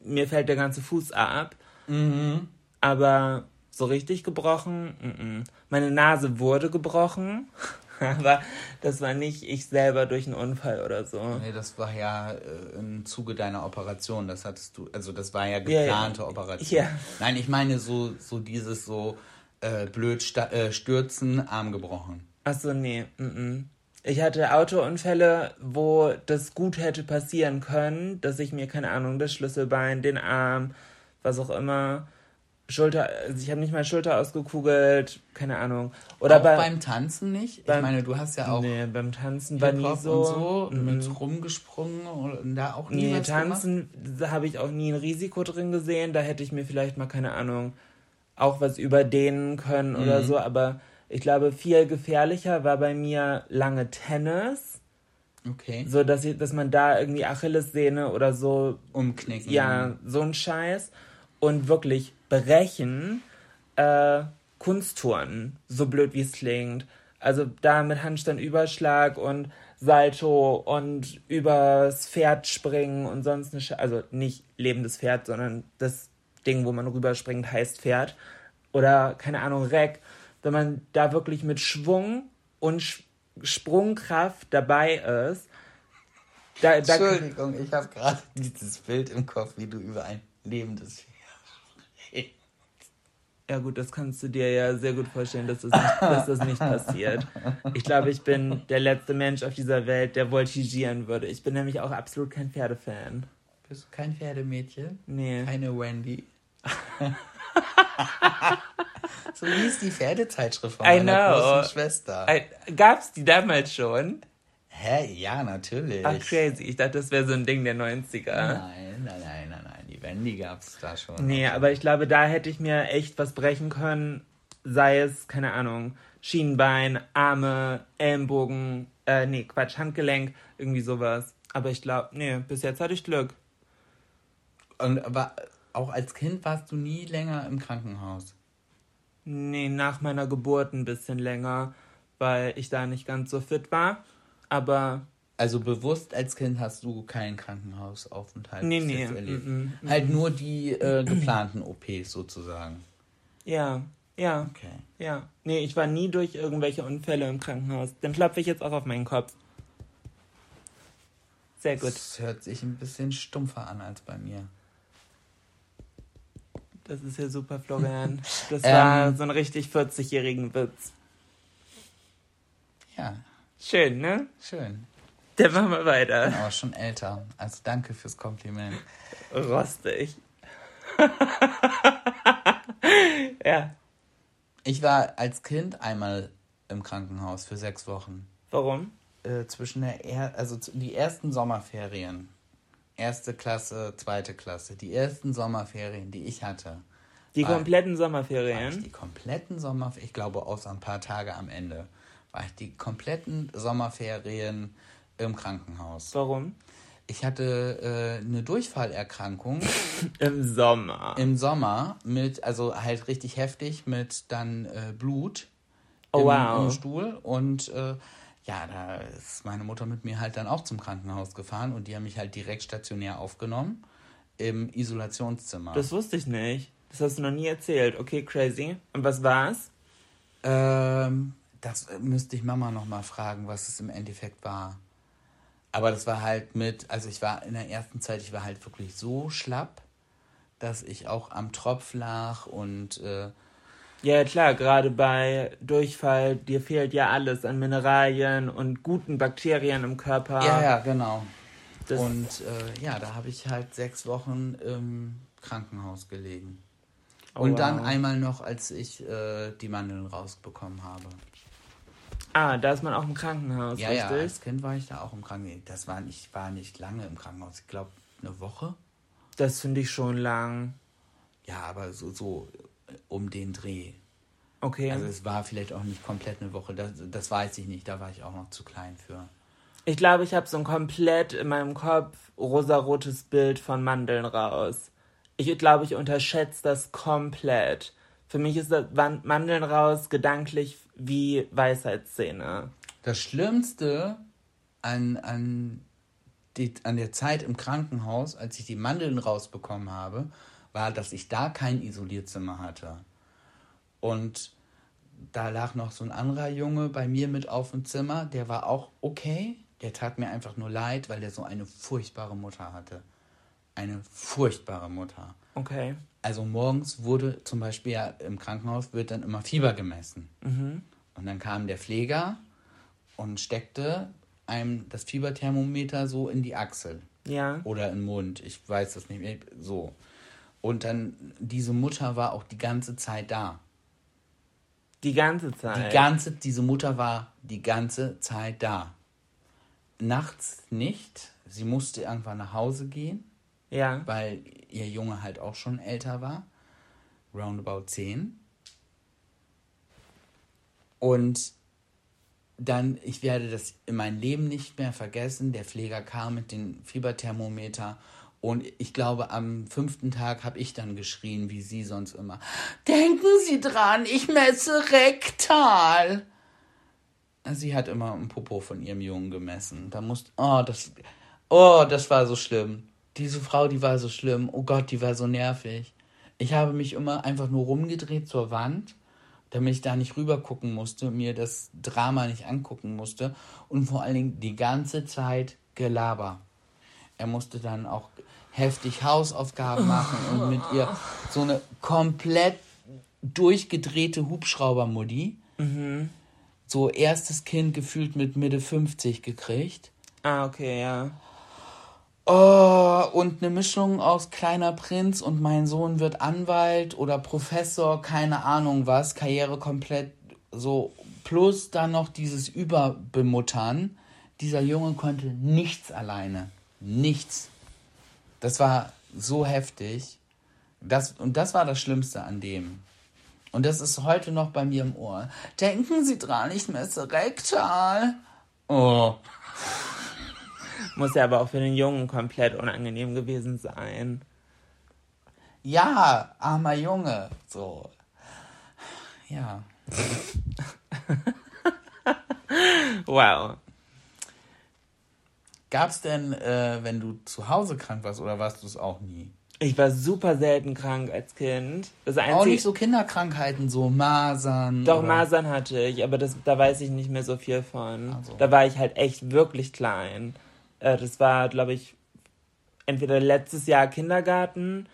mir fällt der ganze Fuß ab. Mhm. Aber so richtig gebrochen, mm -mm. meine Nase wurde gebrochen. Aber das war nicht ich selber durch einen Unfall oder so. Nee, das war ja äh, im Zuge deiner Operation. Das hattest du, also das war ja geplante Operation. Ja. Nein, ich meine so, so dieses so äh, blöd äh, stürzen, Arm gebrochen. Achso, nee. Mm -mm. Ich hatte Autounfälle, wo das gut hätte passieren können, dass ich mir, keine Ahnung, das Schlüsselbein, den Arm, was auch immer, Schulter, also ich habe nicht mal Schulter ausgekugelt, keine Ahnung. Oder auch bei, beim Tanzen nicht? beim- ich meine, du hast ja auch nee, beim Tanzen war nie so. und so mm, mit rumgesprungen und da auch nie Nee? Tanzen habe ich auch nie ein Risiko drin gesehen. Da hätte ich mir vielleicht mal, keine Ahnung, auch was überdehnen können oder Mhm. so. Aber ich glaube, viel gefährlicher war bei mir lange Tennis. Okay. So, dass, ich, dass man da irgendwie Achillessehne oder so, Umknicken. ja, so ein Scheiß. Und wirklich brechen, äh, Kunstturnen, so blöd wie es klingt. Also da mit Handstandüberschlag und Salto und übers Pferd springen und sonst eine Also nicht lebendes Pferd, sondern das Ding, wo man rüberspringt, heißt Pferd. Oder, keine Ahnung, Reck. Wenn man da wirklich mit Schwung und Sch Sprungkraft dabei ist, da, da, Entschuldigung, ich habe gerade dieses Bild im Kopf, wie du über ein lebendes Pferd. Ja gut, das kannst du dir ja sehr gut vorstellen, dass das nicht, dass das nicht passiert. Ich glaube, ich bin der letzte Mensch auf dieser Welt, der voltigieren würde. Ich bin nämlich auch absolut kein Pferdefan. Bist du kein Pferdemädchen? Nee. Keine Wendy. so hieß die Pferdezeitschrift von I meiner know. großen Schwester. Äh, Gab's die damals schon? Hä? Ja, natürlich. Ach, crazy. Ich dachte, das wäre so ein Ding der 90er. Nein, nein, nein, nein, nein. Wendy gab's da schon. Nee, aber ich glaube, da hätte ich mir echt was brechen können. Sei es, keine Ahnung, Schienbein, Arme, Ellenbogen, äh, nee, Quatsch, Handgelenk, irgendwie sowas. Aber ich glaube, nee, bis jetzt hatte ich Glück. Und aber auch als Kind warst du nie länger im Krankenhaus. Nee, nach meiner Geburt ein bisschen länger, weil ich da nicht ganz so fit war. Aber Also bewusst als Kind hast du keinen Krankenhausaufenthalt Nee, nee, erlebt. mm, mm, Halt nur die äh, geplanten OPs sozusagen. ja, ja, Okay. ja. Nee, ich war nie durch irgendwelche Unfälle im Krankenhaus. Dann klopfe ich jetzt auch auf meinen Kopf. Sehr gut. Das hört sich ein bisschen stumpfer an als bei mir. Das ist ja super, Florian. Das Ähm. war so ein richtig 40-jährigen Witz. Ja, Schön, ne? schön. Dann machen wir weiter. Aber schon älter. Also danke fürs Kompliment. Rostig. ja. Ich war als Kind einmal im Krankenhaus für sechs Wochen. Warum? Äh, zwischen der er also die ersten Sommerferien. Erste Klasse, zweite Klasse. Die ersten Sommerferien, die ich hatte. Die kompletten Sommerferien? die kompletten Sommerferien, ich glaube außer ein paar Tage am Ende, war ich die kompletten Sommerferien im Krankenhaus. Warum? Ich hatte äh, eine Durchfallerkrankung Im Sommer. im Sommer mit, also halt richtig heftig mit dann äh, Blut Oh, im, wow. im Stuhl und äh, ja, da ist meine Mutter mit mir halt dann auch zum Krankenhaus gefahren und die haben mich halt direkt stationär aufgenommen im Isolationszimmer. Das wusste ich nicht. Das hast du noch nie erzählt. Okay, crazy. Und was war's? Ähm, das müsste ich Mama noch mal fragen, was es im Endeffekt war. Aber das war halt mit, also ich war in der ersten Zeit, ich war halt wirklich so schlapp, dass ich auch am Tropf lag und äh, Ja, klar, gerade bei Durchfall, dir fehlt ja alles an Mineralien und guten Bakterien im Körper. ja, ja, genau. Das, und äh, ja, da habe ich halt sechs Wochen im Krankenhaus gelegen. Oh, und dann wow. einmal noch, als ich äh, die Mandeln rausbekommen habe. Ah, da ist man auch im Krankenhaus, Ja, ja, richtig? als Kind war ich da auch im Krankenhaus. Das war nicht, war nicht lange im Krankenhaus. Ich glaube, eine Woche. Das finde ich schon lang. Ja, aber so, so äh, um den Dreh. Okay. Also es war vielleicht auch nicht komplett eine Woche. Das, das weiß ich nicht. Da war ich auch noch zu klein für. Ich glaube, ich habe so ein komplett in meinem Kopf rosarotes Bild von Mandeln raus. Ich glaube, ich unterschätze das komplett. Für mich ist das Mandeln raus gedanklich wie Weisheitszähne. Das Schlimmste an, an, die, an der Zeit im Krankenhaus, als ich die Mandeln rausbekommen habe, war, dass ich da kein Isolierzimmer hatte. Und da lag noch so ein anderer Junge bei mir mit auf dem Zimmer, der war auch okay. Der tat mir einfach nur leid, weil der so eine furchtbare Mutter hatte. Eine furchtbare Mutter. Okay. Also morgens wurde zum Beispiel ja im Krankenhaus wird dann immer Fieber gemessen. Und dann kam der Pfleger und steckte einem das Fieberthermometer so in die Achsel Ja. oder im Mund. Ich weiß das nicht mehr. So. Und dann, diese Mutter war auch die ganze Zeit da. Die ganze Zeit. Die ganze, diese Mutter war die ganze Zeit da. Nachts nicht. Sie musste irgendwann nach Hause gehen ja. weil ihr Junge halt auch schon älter war, roundabout 10. Und dann, ich werde das in meinem Leben nicht mehr vergessen, der Pfleger kam mit dem Fieberthermometer und ich glaube, am fünften Tag habe ich dann geschrien, wie sie sonst immer. Denken Sie dran, ich messe rektal. Sie hat immer ein Popo von ihrem Jungen gemessen. Da musste, oh, das, oh, das war so schlimm. Diese Frau, die war so schlimm. Oh Gott, die war so nervig. Ich habe mich immer einfach nur rumgedreht zur Wand, damit ich da nicht rüber gucken musste, mir das Drama nicht angucken musste und vor allen Dingen die ganze Zeit Gelaber. Er musste dann auch heftig Hausaufgaben machen und mit ihr so eine komplett durchgedrehte Hubschraubermutti. So erstes Kind gefühlt mit Mitte 50 gekriegt. Ah, okay, ja. Oh, und eine Mischung aus Kleiner Prinz und mein Sohn wird Anwalt oder Professor, keine Ahnung was, Karriere komplett so, plus dann noch dieses Überbemuttern. Dieser Junge konnte nichts alleine. Nichts. Das war so heftig. Das, und das war das Schlimmste an dem. Und das ist heute noch bei mir im Ohr. Denken Sie dran, ich messe rektal. Oh. Muss ja aber auch für den Jungen komplett unangenehm gewesen sein. Ja, armer Junge. So. Ja. Wow. Gab's denn, äh, wenn du zu Hause krank warst oder warst du es auch nie? Ich war super selten krank als Kind. Das einzige, Auch nicht so Kinderkrankheiten, so Masern. Doch, oder- Masern hatte ich, aber das, da weiß ich nicht mehr so viel von. Ach so. Da war ich halt echt wirklich klein. Äh, das war, glaube ich, entweder letztes Jahr Kindergarten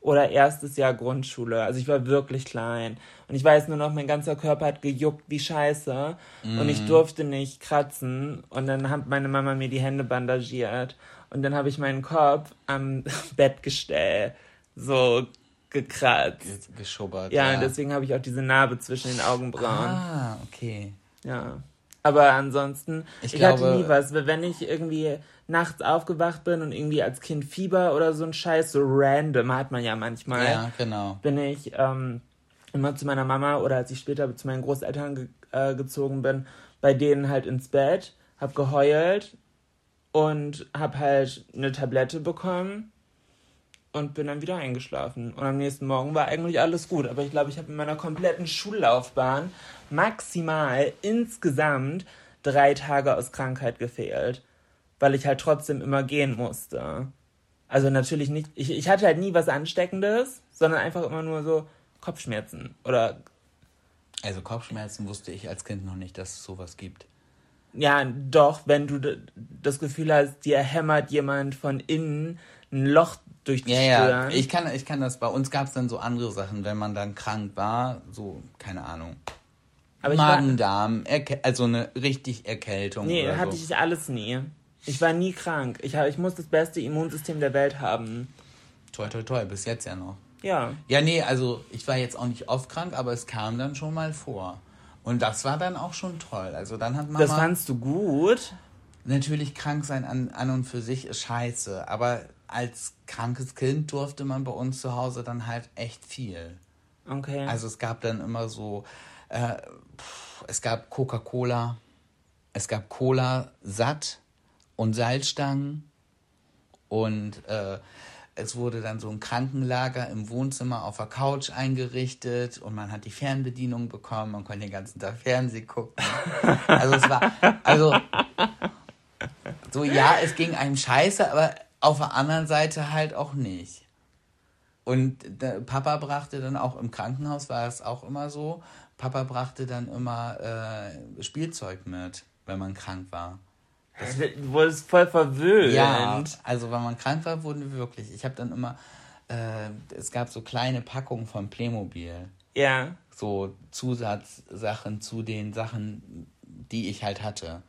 oder erstes Jahr Grundschule. Also ich war wirklich klein. Und ich weiß nur noch, mein ganzer Körper hat gejuckt wie Scheiße. Mm. Und ich durfte nicht kratzen. Und dann hat meine Mama mir die Hände bandagiert. Und dann habe ich meinen Kopf am Bettgestell so gekratzt. Geschubbert. Ja, ja. und deswegen habe ich auch diese Narbe zwischen den Augenbrauen. Ah, okay. Ja. Aber ansonsten, ich, ich glaube, hatte nie was. Wenn ich irgendwie nachts aufgewacht bin und irgendwie als Kind Fieber oder so ein Scheiß, so random hat man ja manchmal. Ja, genau. Bin ich ähm, immer zu meiner Mama oder als ich später zu meinen Großeltern ge äh, gezogen bin, bei denen halt ins Bett, hab geheult und hab halt eine Tablette bekommen und bin dann wieder eingeschlafen. Und am nächsten Morgen war eigentlich alles gut. Aber ich glaube, ich habe in meiner kompletten Schullaufbahn maximal insgesamt drei Tage aus Krankheit gefehlt weil ich halt trotzdem immer gehen musste. Also natürlich nicht, ich, ich hatte halt nie was Ansteckendes, sondern einfach immer nur so Kopfschmerzen oder. Also Kopfschmerzen wusste ich als Kind noch nicht, dass es sowas gibt. Ja, doch, wenn du das Gefühl hast, dir hämmert jemand von innen ein Loch durch die ja, Stirn. Ja, ich kann, ich kann das, bei uns gab es dann so andere Sachen, wenn man dann krank war, so, keine Ahnung. Magen-Darm, also eine richtig Erkältung. Nee, hatte so. ich alles nie. Ich war nie krank. Ich, hab, ich muss das beste Immunsystem der Welt haben. Toi, toi, toi, bis jetzt ja noch. Ja. Ja, nee, also ich war jetzt auch nicht oft krank, aber es kam dann schon mal vor. Und das war dann auch schon toll. Also dann hat Mama... Das fandst du gut? Natürlich krank sein an, an und für sich ist scheiße, aber als krankes Kind durfte man bei uns zu Hause dann halt echt viel. Okay. Also es gab dann immer so, äh, es gab Coca-Cola, es gab Cola satt, und Salzstangen. Und äh, es wurde dann so ein Krankenlager im Wohnzimmer auf der Couch eingerichtet und man hat die Fernbedienung bekommen, man konnte den ganzen Tag Fernsehen gucken. Also es war, also so ja, es ging einem scheiße, aber auf der anderen Seite halt auch nicht. Und Papa brachte dann auch im Krankenhaus, war es auch immer so, Papa brachte dann immer äh, Spielzeug mit, wenn man krank war. Du wurdest voll verwöhnt. Ja, also wenn man krank war, wurden wir wirklich. Ich habe dann immer, äh, es gab so kleine Packungen von Playmobil. Ja. So Zusatzsachen zu den Sachen, die ich halt hatte.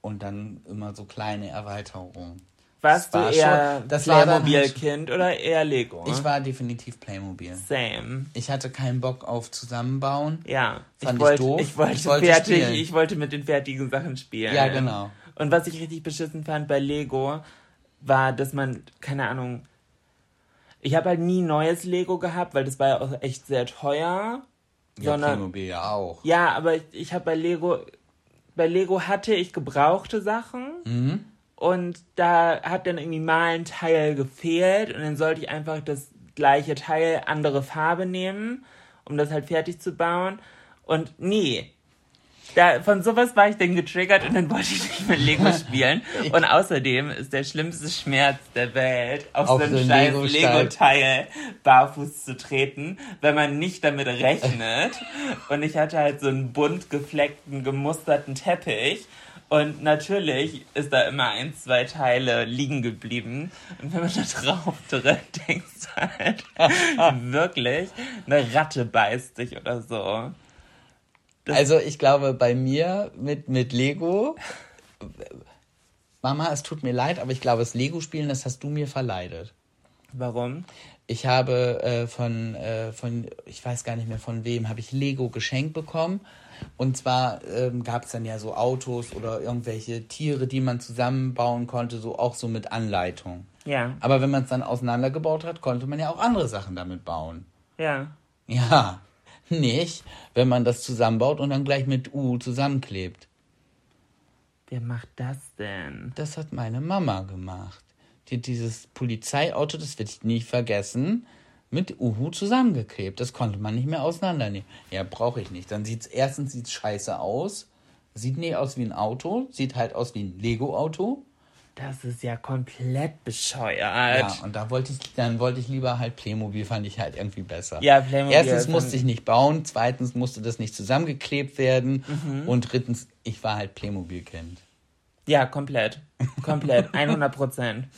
Und dann immer so kleine Erweiterungen. Warst war du eher schon, das Playmobil-Kind halt, oder eher Lego? Ich war definitiv Playmobil. Same. Ich hatte keinen Bock auf Zusammenbauen. Ja. Fand ich, wollt, ich doof. Ich wollte, ich wollte, fertig, ich wollte mit den fertigen Sachen spielen. Ja, genau. Und was ich richtig beschissen fand bei Lego, war, dass man, keine Ahnung, ich habe halt nie neues Lego gehabt, weil das war ja auch echt sehr teuer. Ja, sondern, Playmobil ja auch. Ja, aber ich, ich habe bei Lego, bei Lego hatte ich gebrauchte Sachen. Mhm. Und da hat dann irgendwie mal ein Teil gefehlt und dann sollte ich einfach das gleiche Teil, andere Farbe nehmen, um das halt fertig zu bauen. Und nee, da, von sowas war ich dann getriggert und dann wollte ich nicht mit Lego spielen. Und außerdem ist der schlimmste Schmerz der Welt, auf, auf so ein scheiß Lego-Teil barfuß zu treten, wenn man nicht damit rechnet. Und ich hatte halt so einen bunt gefleckten, gemusterten Teppich. Und natürlich ist da immer ein, zwei Teile liegen geblieben. Und wenn man da drauf tritt, denkst du halt wirklich, eine Ratte beißt dich oder so. Das also ich glaube, bei mir mit, mit Lego, Mama, es tut mir leid, aber ich glaube, das Lego-Spielen, das hast du mir verleidet. Warum? Ich habe äh, von, äh, von, ich weiß gar nicht mehr von wem, habe ich Lego geschenkt bekommen. Und zwar ähm, gab es dann ja so Autos oder irgendwelche Tiere, die man zusammenbauen konnte, so auch so mit Anleitung. Ja. Aber wenn man es dann auseinandergebaut hat, konnte man ja auch andere Sachen damit bauen. Ja. Ja nicht, wenn man das zusammenbaut und dann gleich mit U zusammenklebt. Wer macht das denn? Das hat meine Mama gemacht. Die dieses Polizeiauto, das werde ich nie vergessen, mit Uhu zusammengeklebt. Das konnte man nicht mehr auseinandernehmen. Ja, brauche ich nicht. Dann sieht es erstens sieht's scheiße aus. Sieht nicht aus wie ein Auto, sieht halt aus wie ein Lego-Auto. Das ist ja komplett bescheuert. Ja, und da wollte ich, dann wollte ich lieber halt Playmobil, fand ich halt irgendwie besser. Ja, Playmobil. Erstens musste ich nicht bauen, zweitens musste das nicht zusammengeklebt werden mhm. und drittens, ich war halt Playmobil-Kind. Ja, komplett. Komplett. 100 Prozent.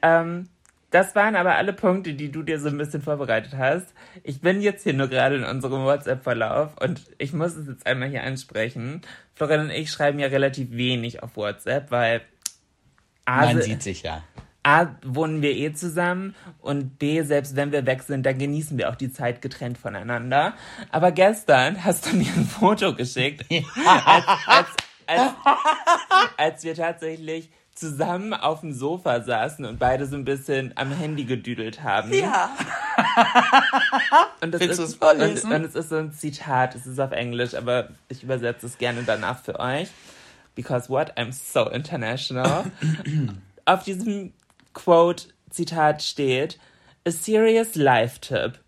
ähm, Das waren aber alle Punkte, die du dir so ein bisschen vorbereitet hast. Ich bin jetzt hier nur gerade in unserem WhatsApp-Verlauf und ich muss es jetzt einmal hier ansprechen. Florian und ich schreiben ja relativ wenig auf WhatsApp, weil A, Man sieht sich ja. A, wohnen wir eh zusammen und B, selbst wenn wir weg sind, dann genießen wir auch die Zeit getrennt voneinander. Aber gestern hast du mir ein Foto geschickt, als, als, als, als wir tatsächlich zusammen auf dem Sofa saßen und beide so ein bisschen am Handy gedüdelt haben. Ja. Und das Willst ist, vorlesen? Und, und es ist so ein Zitat, es ist auf Englisch, aber ich übersetze es gerne danach für euch. Because what? I'm so international. auf diesem Quote, Zitat steht, A serious life tip.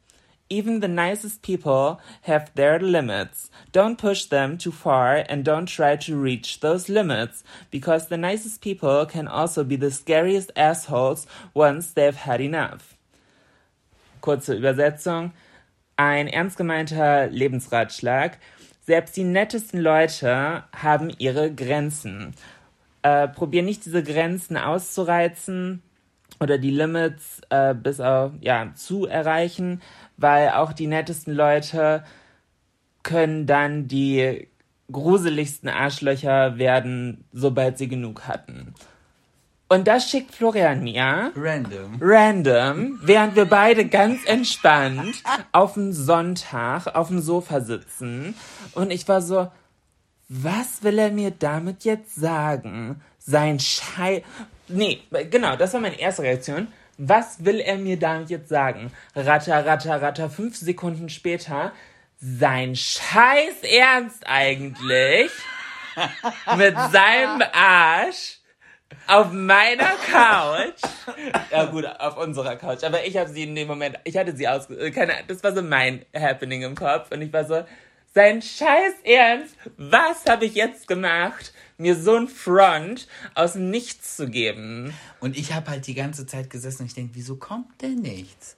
Even the nicest people have their limits. Don't push them too far and don't try to reach those limits, because the nicest people can also be the scariest assholes once they've had enough. Kurze Übersetzung. Ein ernst gemeinter Lebensratschlag. Selbst die nettesten Leute haben ihre Grenzen. Äh, probier nicht diese Grenzen auszureizen oder die Limits äh, bis auf, ja, zu erreichen, weil auch die nettesten Leute können dann die gruseligsten Arschlöcher werden, sobald sie genug hatten. Und das schickt Florian mir Random. random, während wir beide ganz entspannt auf dem Sonntag auf dem Sofa sitzen. Und ich war so, was will er mir damit jetzt sagen? Sein Schei... Nee, genau, das war meine erste Reaktion. Was will er mir damit jetzt sagen? Ratter, ratter, ratter, fünf Sekunden später. Sein Scheiß Ernst eigentlich. Mit seinem Arsch auf meiner Couch. Ja gut, auf unserer Couch. Aber ich habe sie in dem Moment, ich hatte sie aus, äh, keine, das war so mein Happening im Kopf und ich war so, sein Scheiß Ernst, was habe ich jetzt gemacht, mir so ein Front aus dem Nichts zu geben? Und ich habe halt die ganze Zeit gesessen und ich denke, wieso kommt denn nichts?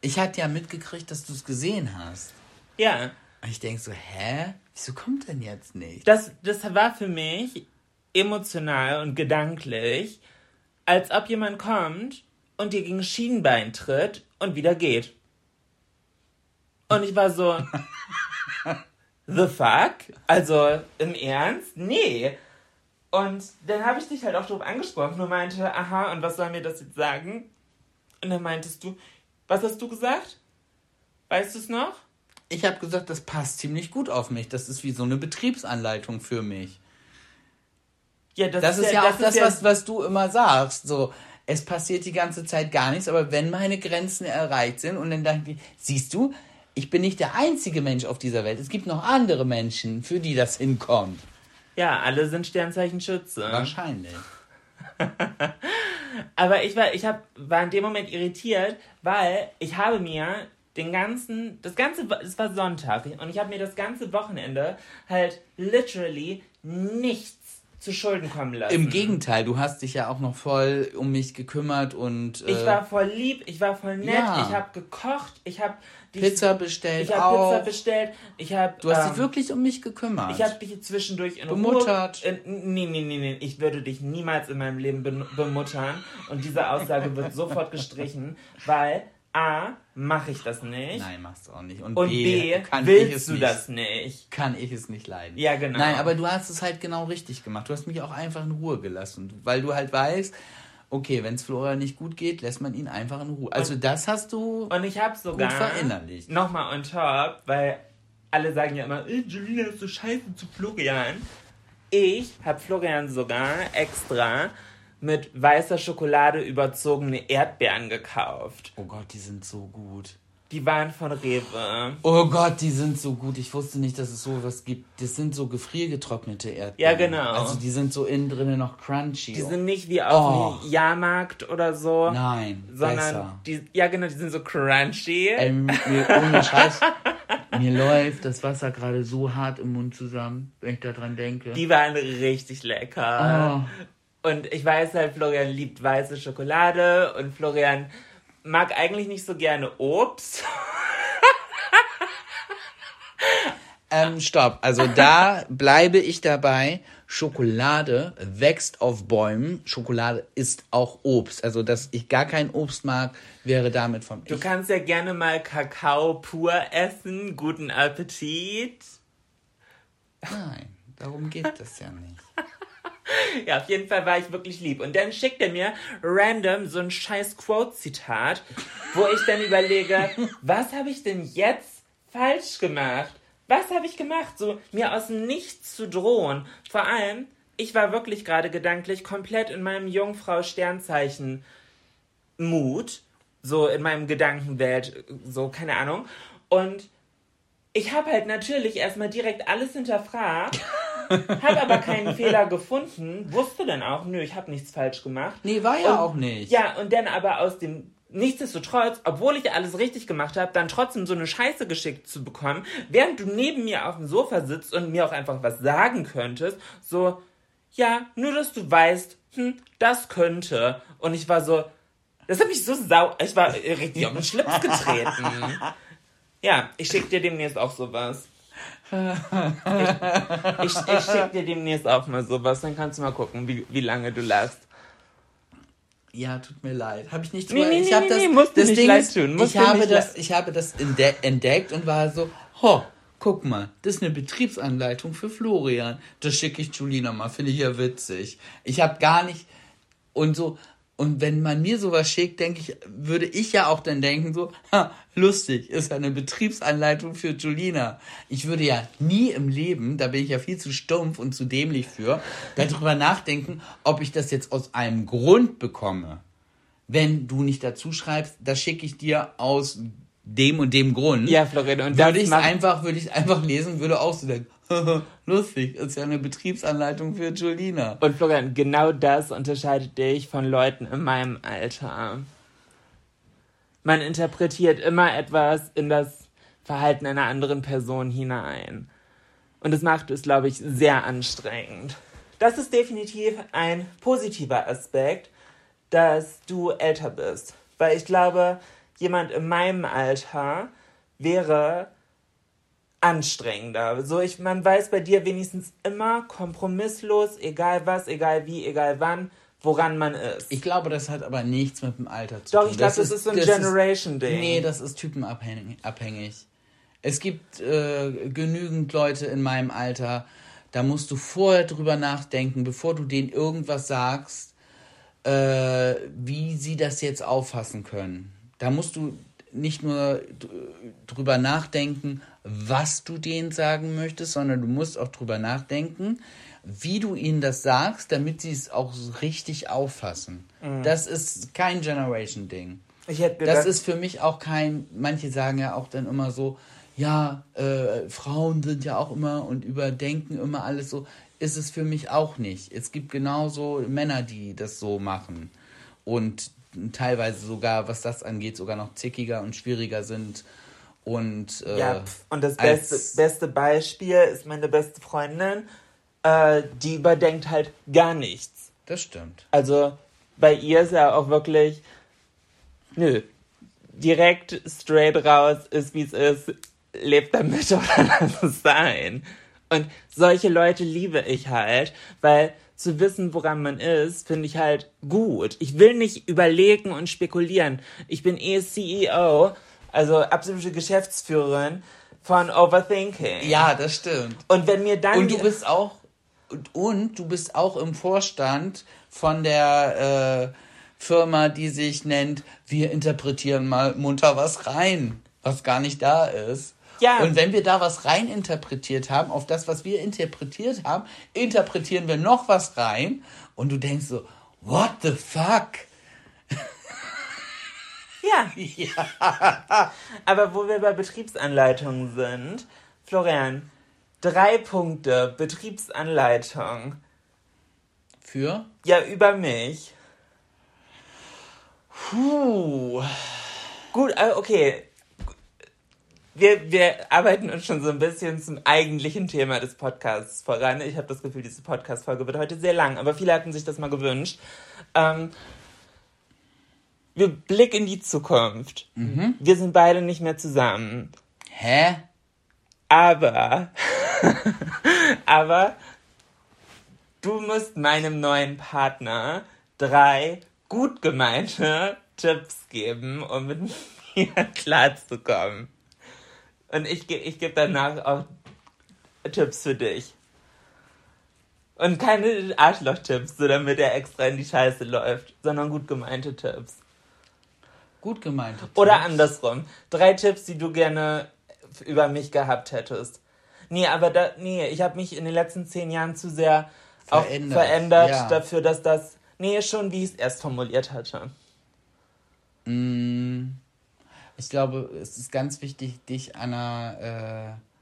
Ich hatte ja mitgekriegt, dass du es gesehen hast. Ja, Und ich denke so, hä? Wieso kommt denn jetzt nichts? das, das war für mich emotional und gedanklich, als ob jemand kommt und dir gegen Schienbein tritt und wieder geht. Und ich war so, the fuck? Also im Ernst? Nee. Und dann habe ich dich halt auch darauf angesprochen und meinte, aha, und was soll mir das jetzt sagen? Und dann meintest du, was hast du gesagt? Weißt du es noch? Ich habe gesagt, das passt ziemlich gut auf mich. Das ist wie so eine Betriebsanleitung für mich. Ja, Das ist ja auch das, was, was du immer sagst. So, es passiert die ganze Zeit gar nichts, aber wenn meine Grenzen erreicht sind und dann denke ich, siehst du, ich bin nicht der einzige Mensch auf dieser Welt. Es gibt noch andere Menschen, für die das hinkommt. Ja, alle sind Sternzeichen Schütze. Wahrscheinlich. Aber ich war, ich hab, war in dem Moment irritiert, weil ich habe mir den ganzen, das ganze, es war Sonntag und ich habe mir das ganze Wochenende halt literally nichts zu Schulden kommen lassen. Im Gegenteil, du hast dich ja auch noch voll um mich gekümmert und äh, Ich war voll lieb, ich war voll nett, Ja. ich habe gekocht, ich habe Pizza bestellt ich habe. Pizza bestellt, ich habe du hast ähm, dich wirklich um mich gekümmert. Ich habe dich zwischendurch in Bemuttert. Ruhe... Äh, nee, nee, nee, nee. Ich würde dich niemals in meinem Leben ben- bemuttern. Und diese Aussage wird sofort gestrichen, weil A, mache ich das nicht. Nein, machst du auch nicht. Und, Und B, B, kann ich willst es du nicht. das nicht. Kann ich es nicht leiden. Ja, genau. Nein, aber du hast es halt genau richtig gemacht. Du hast mich auch einfach in Ruhe gelassen. Weil du halt weißt, okay, wenn es Flora nicht gut geht, lässt man ihn einfach in Ruhe. Also das hast du... Und ich habe sogar... Gut verinnerlicht. Nochmal on top, weil alle sagen ja immer, äh, Julina ist so scheiße zu Florian. Ich habe Florian sogar extra mit weißer Schokolade überzogene Erdbeeren gekauft. Oh Gott, die sind so gut. Die waren von Rewe. Oh Gott, die sind so gut. Ich wusste nicht, dass es sowas gibt. Das sind so gefriergetrocknete Erdbeeren. Ja, genau. Also die sind so innen drinnen noch crunchy. Die sind nicht wie auf Oh. dem Jahrmarkt oder so. Nein, sondern besser. die, ja genau, die sind so crunchy. Ey, mir, ohne Scheiß, mir läuft das Wasser gerade so hart im Mund zusammen, wenn ich daran denke. Die waren richtig lecker. oh. Und ich weiß halt, Florian liebt weiße Schokolade und Florian mag eigentlich nicht so gerne Obst. Ähm, stopp. Also da bleibe ich dabei. Schokolade wächst auf Bäumen. Schokolade ist auch Obst. Also, dass ich gar kein Obst mag, wäre damit vom. Du kannst ja gerne mal Kakao pur essen. Guten Appetit. Nein, darum geht es ja nicht. Ja, auf jeden Fall war ich wirklich lieb. Und dann schickt er mir random so ein scheiß Quote-Zitat, wo ich dann überlege, was habe ich denn jetzt falsch gemacht? Was habe ich gemacht? So mir aus dem Nichts zu drohen. Vor allem, ich war wirklich gerade gedanklich komplett in meinem Jungfrau-Sternzeichen-Mut. So in meinem Gedankenwelt, so keine Ahnung. Und ich habe halt natürlich erstmal direkt alles hinterfragt, habe aber keinen Fehler gefunden, wusste dann auch, nö, ich habe nichts falsch gemacht. Nee, war ja Und- auch nicht. Ja, und dann aber aus dem Nichtsdestotrotz, obwohl ich alles richtig gemacht habe, dann trotzdem so eine Scheiße geschickt zu bekommen, während du neben mir auf dem Sofa sitzt und mir auch einfach was sagen könntest, so, ja, nur dass du weißt, hm, das könnte. Und ich war so, das hat mich so sau, ich war richtig auf den Schlips getreten. Ja, ich schick dir demnächst auch sowas. Ich, ich, ich schick dir demnächst auch mal sowas, dann kannst du mal gucken, wie, wie lange du lachst. Ja, tut mir leid. Habe ich nicht Nee, nee, ich nee, hab nee, das, nee, musst du das nicht Ding leid tun, musst ich habe das, ich habe das entdeckt und war so, ho, guck mal, das ist eine Betriebsanleitung für Florian. Das schicke ich Julina mal, finde ich ja witzig. Ich habe gar nicht und so und wenn man mir sowas schickt, denke ich, würde ich ja auch dann denken so, ha, lustig, ist ja eine Betriebsanleitung für Julina. Ich würde ja nie im Leben, da bin ich ja viel zu stumpf und zu dämlich für, darüber nachdenken, ob ich das jetzt aus einem Grund bekomme wenn du nicht dazu schreibst, das schicke ich dir aus dem und dem Grund. Ja, Florine, und würde ich einfach, würde ich einfach lesen, würde auch so denken, lustig, ist ja eine Betriebsanleitung für Julina. Und Florian, genau das unterscheidet dich von Leuten in meinem Alter. Man interpretiert immer etwas in das Verhalten einer anderen Person hinein. Und das macht es, glaube ich, sehr anstrengend. Das ist definitiv ein positiver Aspekt, dass du älter bist. Weil ich glaube, jemand in meinem Alter wäre anstrengender. So, ich, man weiß bei dir wenigstens immer kompromisslos, egal was, egal wie, egal wann, woran man ist. Ich glaube, das hat aber nichts mit dem Alter zu Doch, tun. ich glaube, das, ist so ein Generation-Ding. Nee, das ist typenabhängig. abhängig. Es gibt äh, genügend Leute in meinem Alter, da musst du vorher drüber nachdenken, bevor du denen irgendwas sagst, äh, wie sie das jetzt auffassen können. Da musst du nicht nur drüber nachdenken, was du denen sagen möchtest, sondern du musst auch drüber nachdenken, wie du ihnen das sagst, damit sie es auch richtig auffassen. Das ist kein Generation-Ding. Das ist für mich auch kein, manche sagen ja auch dann immer so, ja, äh, Frauen sind ja auch immer und überdenken immer alles so. Ist es für mich auch nicht. Es gibt genauso Männer, die das so machen. Und teilweise sogar, was das angeht, sogar noch zickiger und schwieriger sind. Und, äh, Ja, und das beste, beste Beispiel ist meine beste Freundin, äh, die überdenkt halt gar nichts. Das stimmt. Also bei ihr ist ja auch wirklich, nö, direkt straight raus, ist wie es ist, lebt damit oder lass es sein. Und solche Leute liebe ich halt, weil zu wissen, woran man ist, finde ich halt gut. Ich will nicht überlegen und spekulieren. Ich bin eh CEO, also absolute Geschäftsführerin von Overthinking. Ja, das stimmt. Und wenn mir dann Und du bist auch und, und du bist auch im Vorstand von der äh, Firma, die sich nennt, wir interpretieren mal munter was rein, was gar nicht da ist. Ja. Und wenn wir da was rein interpretiert haben, auf das, was wir interpretiert haben, interpretieren wir noch was rein und du denkst so, what the fuck? Ja. Aber wo wir bei Betriebsanleitungen sind, Florian, drei Punkte Betriebsanleitung. Für? Ja, über mich. Puh. Gut, äh, okay. Wir, wir arbeiten uns schon so ein bisschen zum eigentlichen Thema des Podcasts voran. Ich habe das Gefühl, diese Podcast-Folge wird heute sehr lang, aber viele hatten sich das mal gewünscht. Ähm, wir Blick in die Zukunft. Wir sind beide nicht mehr zusammen. Hä? Aber, aber du musst meinem neuen Partner drei gut gemeinte Tipps geben, um mit mir klarzukommen. Und ich, ich gebe danach auch Tipps für dich. Und keine Arschloch-Tipps, so damit er extra in die Scheiße läuft, sondern gut gemeinte Tipps. Gut gemeinte Tipps. Oder andersrum. Drei Tipps, die du gerne über mich gehabt hättest. Nee, aber da, nee, ich habe mich in den letzten zehn Jahren zu sehr verändert, auch verändert ja. dafür, dass das, nee, schon wie ich es erst formuliert hatte. Mm, ich glaube, es ist ganz wichtig, dich einer, äh,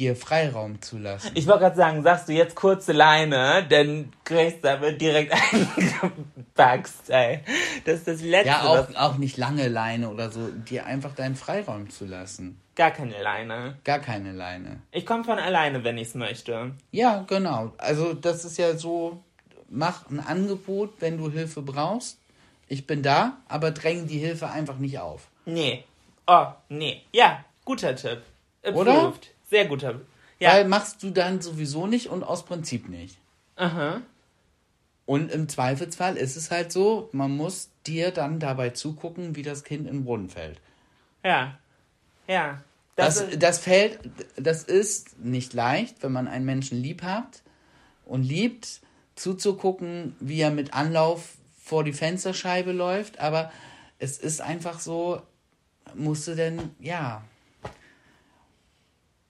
dir Freiraum zu lassen. Ich wollte gerade sagen, sagst du jetzt kurze Leine, denn Grace da wird direkt eingebackst, ey. Das ist das Letzte. Ja, auch, auch nicht lange Leine oder so, dir einfach deinen Freiraum zu lassen. Gar keine Leine. Gar keine Leine. Ich komme von alleine, wenn ich es möchte. Ja, genau. Also das ist ja so, mach ein Angebot, wenn du Hilfe brauchst. Ich bin da, aber dräng die Hilfe einfach nicht auf. Nee. Oh, nee. Ja, guter Tipp. Approved. Oder? Sehr guter. Ja. Weil machst du dann sowieso nicht und aus Prinzip nicht. Aha. Und im Zweifelsfall ist es halt so, man muss dir dann dabei zugucken, wie das Kind in den Brunnen fällt. Ja. Ja. Das, das, das fällt, das ist nicht leicht, wenn man einen Menschen lieb hat und liebt, zuzugucken, wie er mit Anlauf vor die Fensterscheibe läuft, aber es ist einfach so, musst du denn, ja,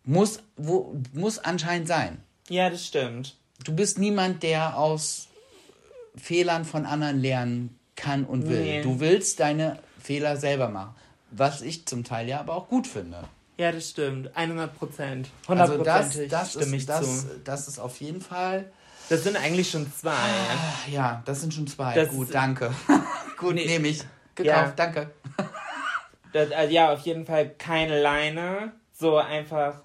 muss, wo, muss anscheinend sein. Ja, das stimmt. Du bist niemand, der aus Fehlern von anderen lernen kann und will. Nee. Du willst deine Fehler selber machen. Was ich zum Teil ja aber auch gut finde. Ja, das stimmt. 100 Prozent. 100 also das, das, stimme ist, ich das, zu. Das ist auf jeden Fall. Das sind eigentlich schon zwei. Ah, ja, das sind schon zwei. Das Gut, danke. Gut, nee, nehme ich. Gekauft, ja. danke. das, also ja, auf jeden Fall keine Leine. So einfach,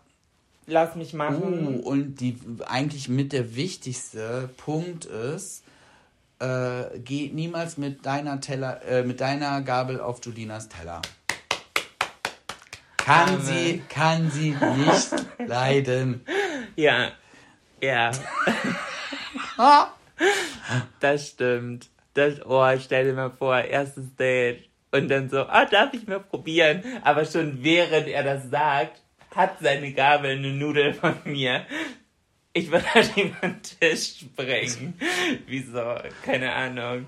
lass mich machen. Uh, und die eigentlich mit der wichtigste Punkt ist, äh, geh niemals mit deiner Teller, äh, mit deiner Gabel auf Julinas Teller. Kann Amen. sie, kann sie nicht leiden. Ja, ja. das stimmt. Das, oh, stell dir mal vor, erstes Date. Und dann so, ah, oh, darf ich mal probieren? Aber schon während er das sagt, hat seine Gabel eine Nudel von mir. Ich würde halt über Tisch springen. Wieso? Keine Ahnung.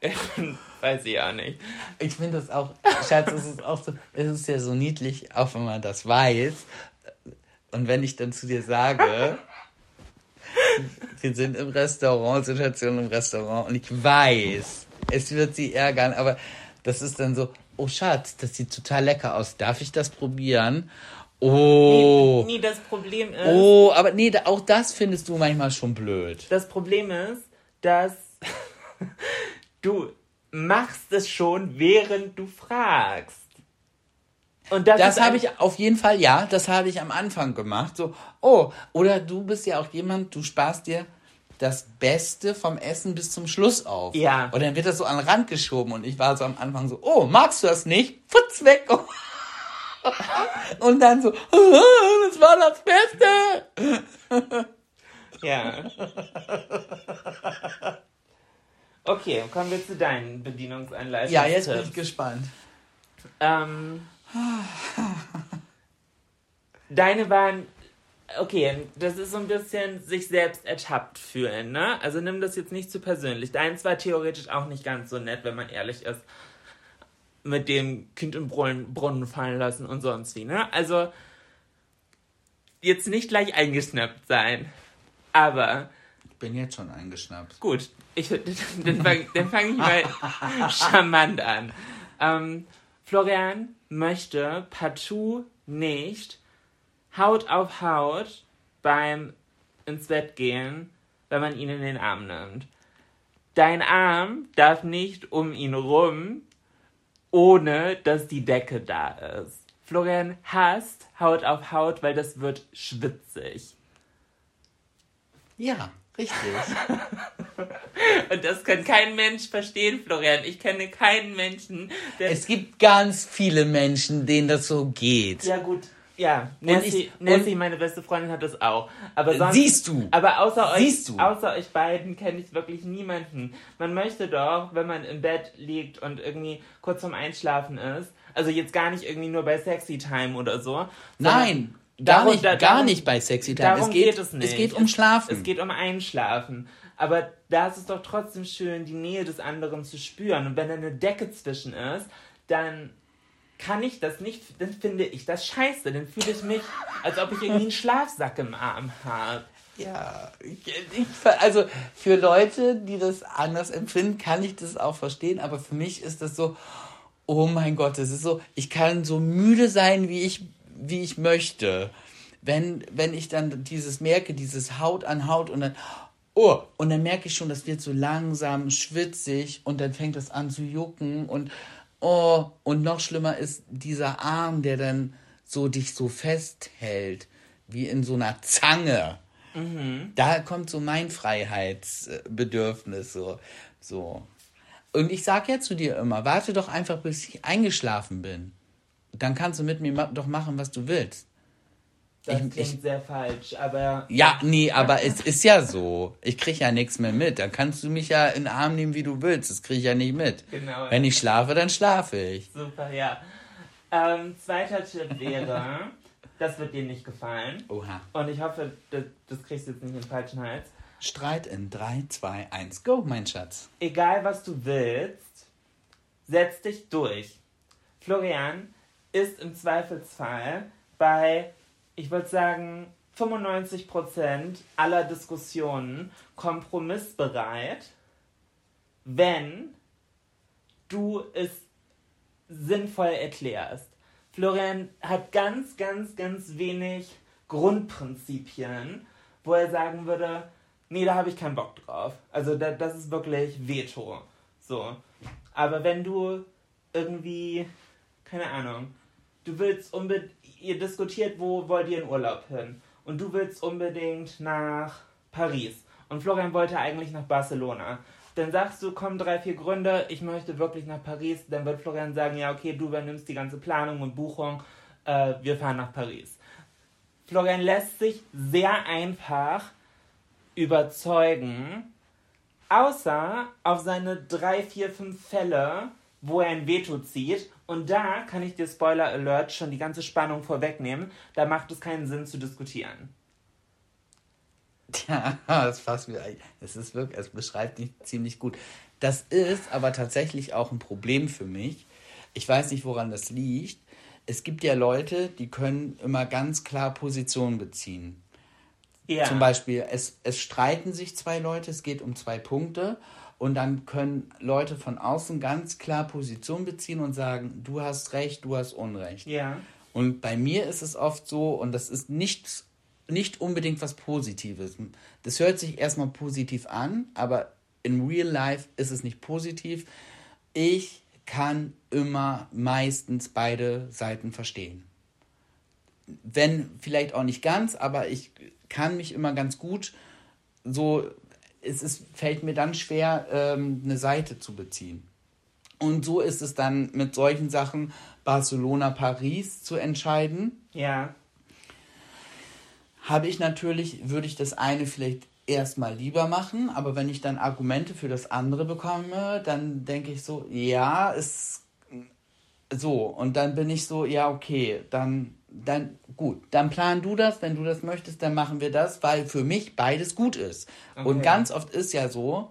Weiß ich auch nicht. Ich finde das auch, Schatz, es ist auch so, es ist ja so niedlich, auch wenn man das weiß. Und wenn ich dann zu dir sage, wir sind im Restaurant, Situation im Restaurant und ich weiß, es wird sie ärgern, aber das ist dann so, oh Schatz, das sieht total lecker aus, darf ich das probieren? Oh. Nee, nee, das Problem ist. Oh, aber nee, auch das findest du manchmal schon blöd. Das Problem ist, dass du machst es schon, während du fragst. Und das, das habe ich auf jeden Fall, ja, das habe ich am Anfang gemacht. So, oh, oder du bist ja auch jemand, du sparst dir das Beste vom Essen bis zum Schluss auf. Ja. Und dann wird das so an den Rand geschoben und ich war so am Anfang so, oh, magst du das nicht? Putz weg. und dann so, das war das Beste. ja. Okay, kommen wir zu deinen Bedienungsanleitungen. Ja, jetzt bin ich gespannt. Ähm, deine waren, okay, das ist so ein bisschen sich selbst ertappt fühlen, ne? Also nimm das jetzt nicht zu persönlich. Deins war theoretisch auch nicht ganz so nett, wenn man ehrlich ist. Mit dem Kind im Brunnen, Brunnen fallen lassen und sonst wie, ne? Also, jetzt nicht gleich eingeschnappt sein. Aber bin jetzt schon eingeschnappt. Gut, ich, dann fange fang ich mal charmant an. Ähm, Florian möchte partout nicht Haut auf Haut beim ins Bett gehen, wenn man ihn in den Arm nimmt. Dein Arm darf nicht um ihn rum, ohne dass die Decke da ist. Florian hasst Haut auf Haut, weil das wird schwitzig. Ja. Richtig. Und das kann kein Mensch verstehen, Florian. Ich kenne keinen Menschen, der. Es gibt ganz viele Menschen, denen das so geht. Ja, gut. Ja, Nancy, ich, Nancy meine beste Freundin, hat das auch. Aber sonst, siehst du. Aber außer euch, du. außer euch beiden kenne ich wirklich niemanden. Man möchte doch, wenn man im Bett liegt und irgendwie kurz vorm Einschlafen ist, also jetzt gar nicht irgendwie nur bei Sexy Time oder so. Nein, gar darum, nicht, da, gar nicht bei Sexy Time. Darum es geht, geht, es nicht. Es geht um Schlafen. Es, es geht um Einschlafen. Aber da ist es doch trotzdem schön, die Nähe des anderen zu spüren. Und wenn da eine Decke zwischen ist, dann kann ich das nicht, dann finde ich das scheiße. Dann fühle ich mich, als ob ich irgendwie einen Schlafsack im Arm habe. Ja, ich, also für Leute, die das anders empfinden, kann ich das auch verstehen, aber für mich ist das so, oh mein Gott, es ist so, ich kann so müde sein, wie ich, wie ich möchte. Wenn, wenn ich dann dieses merke, dieses Haut an Haut und dann, oh, und dann merke ich schon, das wird so langsam schwitzig und dann fängt das an zu jucken und oh, und noch schlimmer ist dieser Arm, der dann so dich so festhält, wie in so einer Zange. Mhm. Da kommt so mein Freiheitsbedürfnis so. so. Und ich sage ja zu dir immer, warte doch einfach, bis ich eingeschlafen bin. Dann kannst du mit mir doch machen, was du willst. Das ich, klingt ich, sehr falsch, aber. Ja, nee, aber es ist ja so. Ich kriege ja nichts mehr mit. Dann kannst du mich ja in den Arm nehmen, wie du willst. Das kriege ich ja nicht mit. Genau. Wenn ich schlafe, dann schlafe ich. Super, ja. Ähm, zweiter Tipp wäre, das wird dir nicht gefallen. Oha. Und ich hoffe, das, das kriegst du jetzt nicht in den falschen Hals. Streit in 3, 2, 1, go, mein Schatz. Egal, was du willst, setz dich durch. Florian ist im Zweifelsfall bei ich würde sagen, 95% aller Diskussionen kompromissbereit, wenn du es sinnvoll erklärst. Florian hat ganz, ganz, ganz wenig Grundprinzipien, wo er sagen würde, nee, da habe ich keinen Bock drauf. Also da, das ist wirklich Veto. So. Aber wenn du irgendwie, keine Ahnung, du willst unbedingt, ihr diskutiert, wo wollt ihr in Urlaub hin? Und du willst unbedingt nach Paris. Und Florian wollte eigentlich nach Barcelona. Dann sagst du, komm, drei, vier Gründe, ich möchte wirklich nach Paris. Dann wird Florian sagen, ja, okay, du übernimmst die ganze Planung und Buchung, äh, wir fahren nach Paris. Florian lässt sich sehr einfach überzeugen, außer auf seine drei, vier, fünf Fälle, wo er ein Veto zieht. Und da kann ich dir Spoiler Alert schon die ganze Spannung vorwegnehmen. Da macht es keinen Sinn zu diskutieren. Ja, das fasst mir Es ist wirklich, es beschreibt dich ziemlich gut. Das ist aber tatsächlich auch ein Problem für mich. Ich weiß nicht, woran das liegt. Es gibt ja Leute, die können immer ganz klar Position beziehen. Ja. Zum Beispiel, es, es streiten sich zwei Leute, es geht um zwei Punkte und dann können Leute von außen ganz klar Position beziehen und sagen, du hast Recht, du hast Unrecht. Ja. Und bei mir ist es oft so, und das ist nicht, nicht unbedingt was Positives. Das hört sich erstmal positiv an, aber in real life ist es nicht positiv. Ich kann immer meistens beide Seiten verstehen. Wenn vielleicht auch nicht ganz, aber ich kann mich immer ganz gut so es ist, fällt mir dann schwer, ähm, eine Seite zu beziehen. Und so ist es dann mit solchen Sachen Barcelona, Paris zu entscheiden. Ja. Habe ich natürlich, würde ich das eine vielleicht erstmal lieber machen, aber wenn ich dann Argumente für das andere bekomme, dann denke ich so, ja, ist so. Und dann bin ich so, ja, okay, dann dann gut, dann plan du das, wenn du das möchtest, dann machen wir das, weil für mich beides gut ist. Okay. Und ganz oft ist ja so,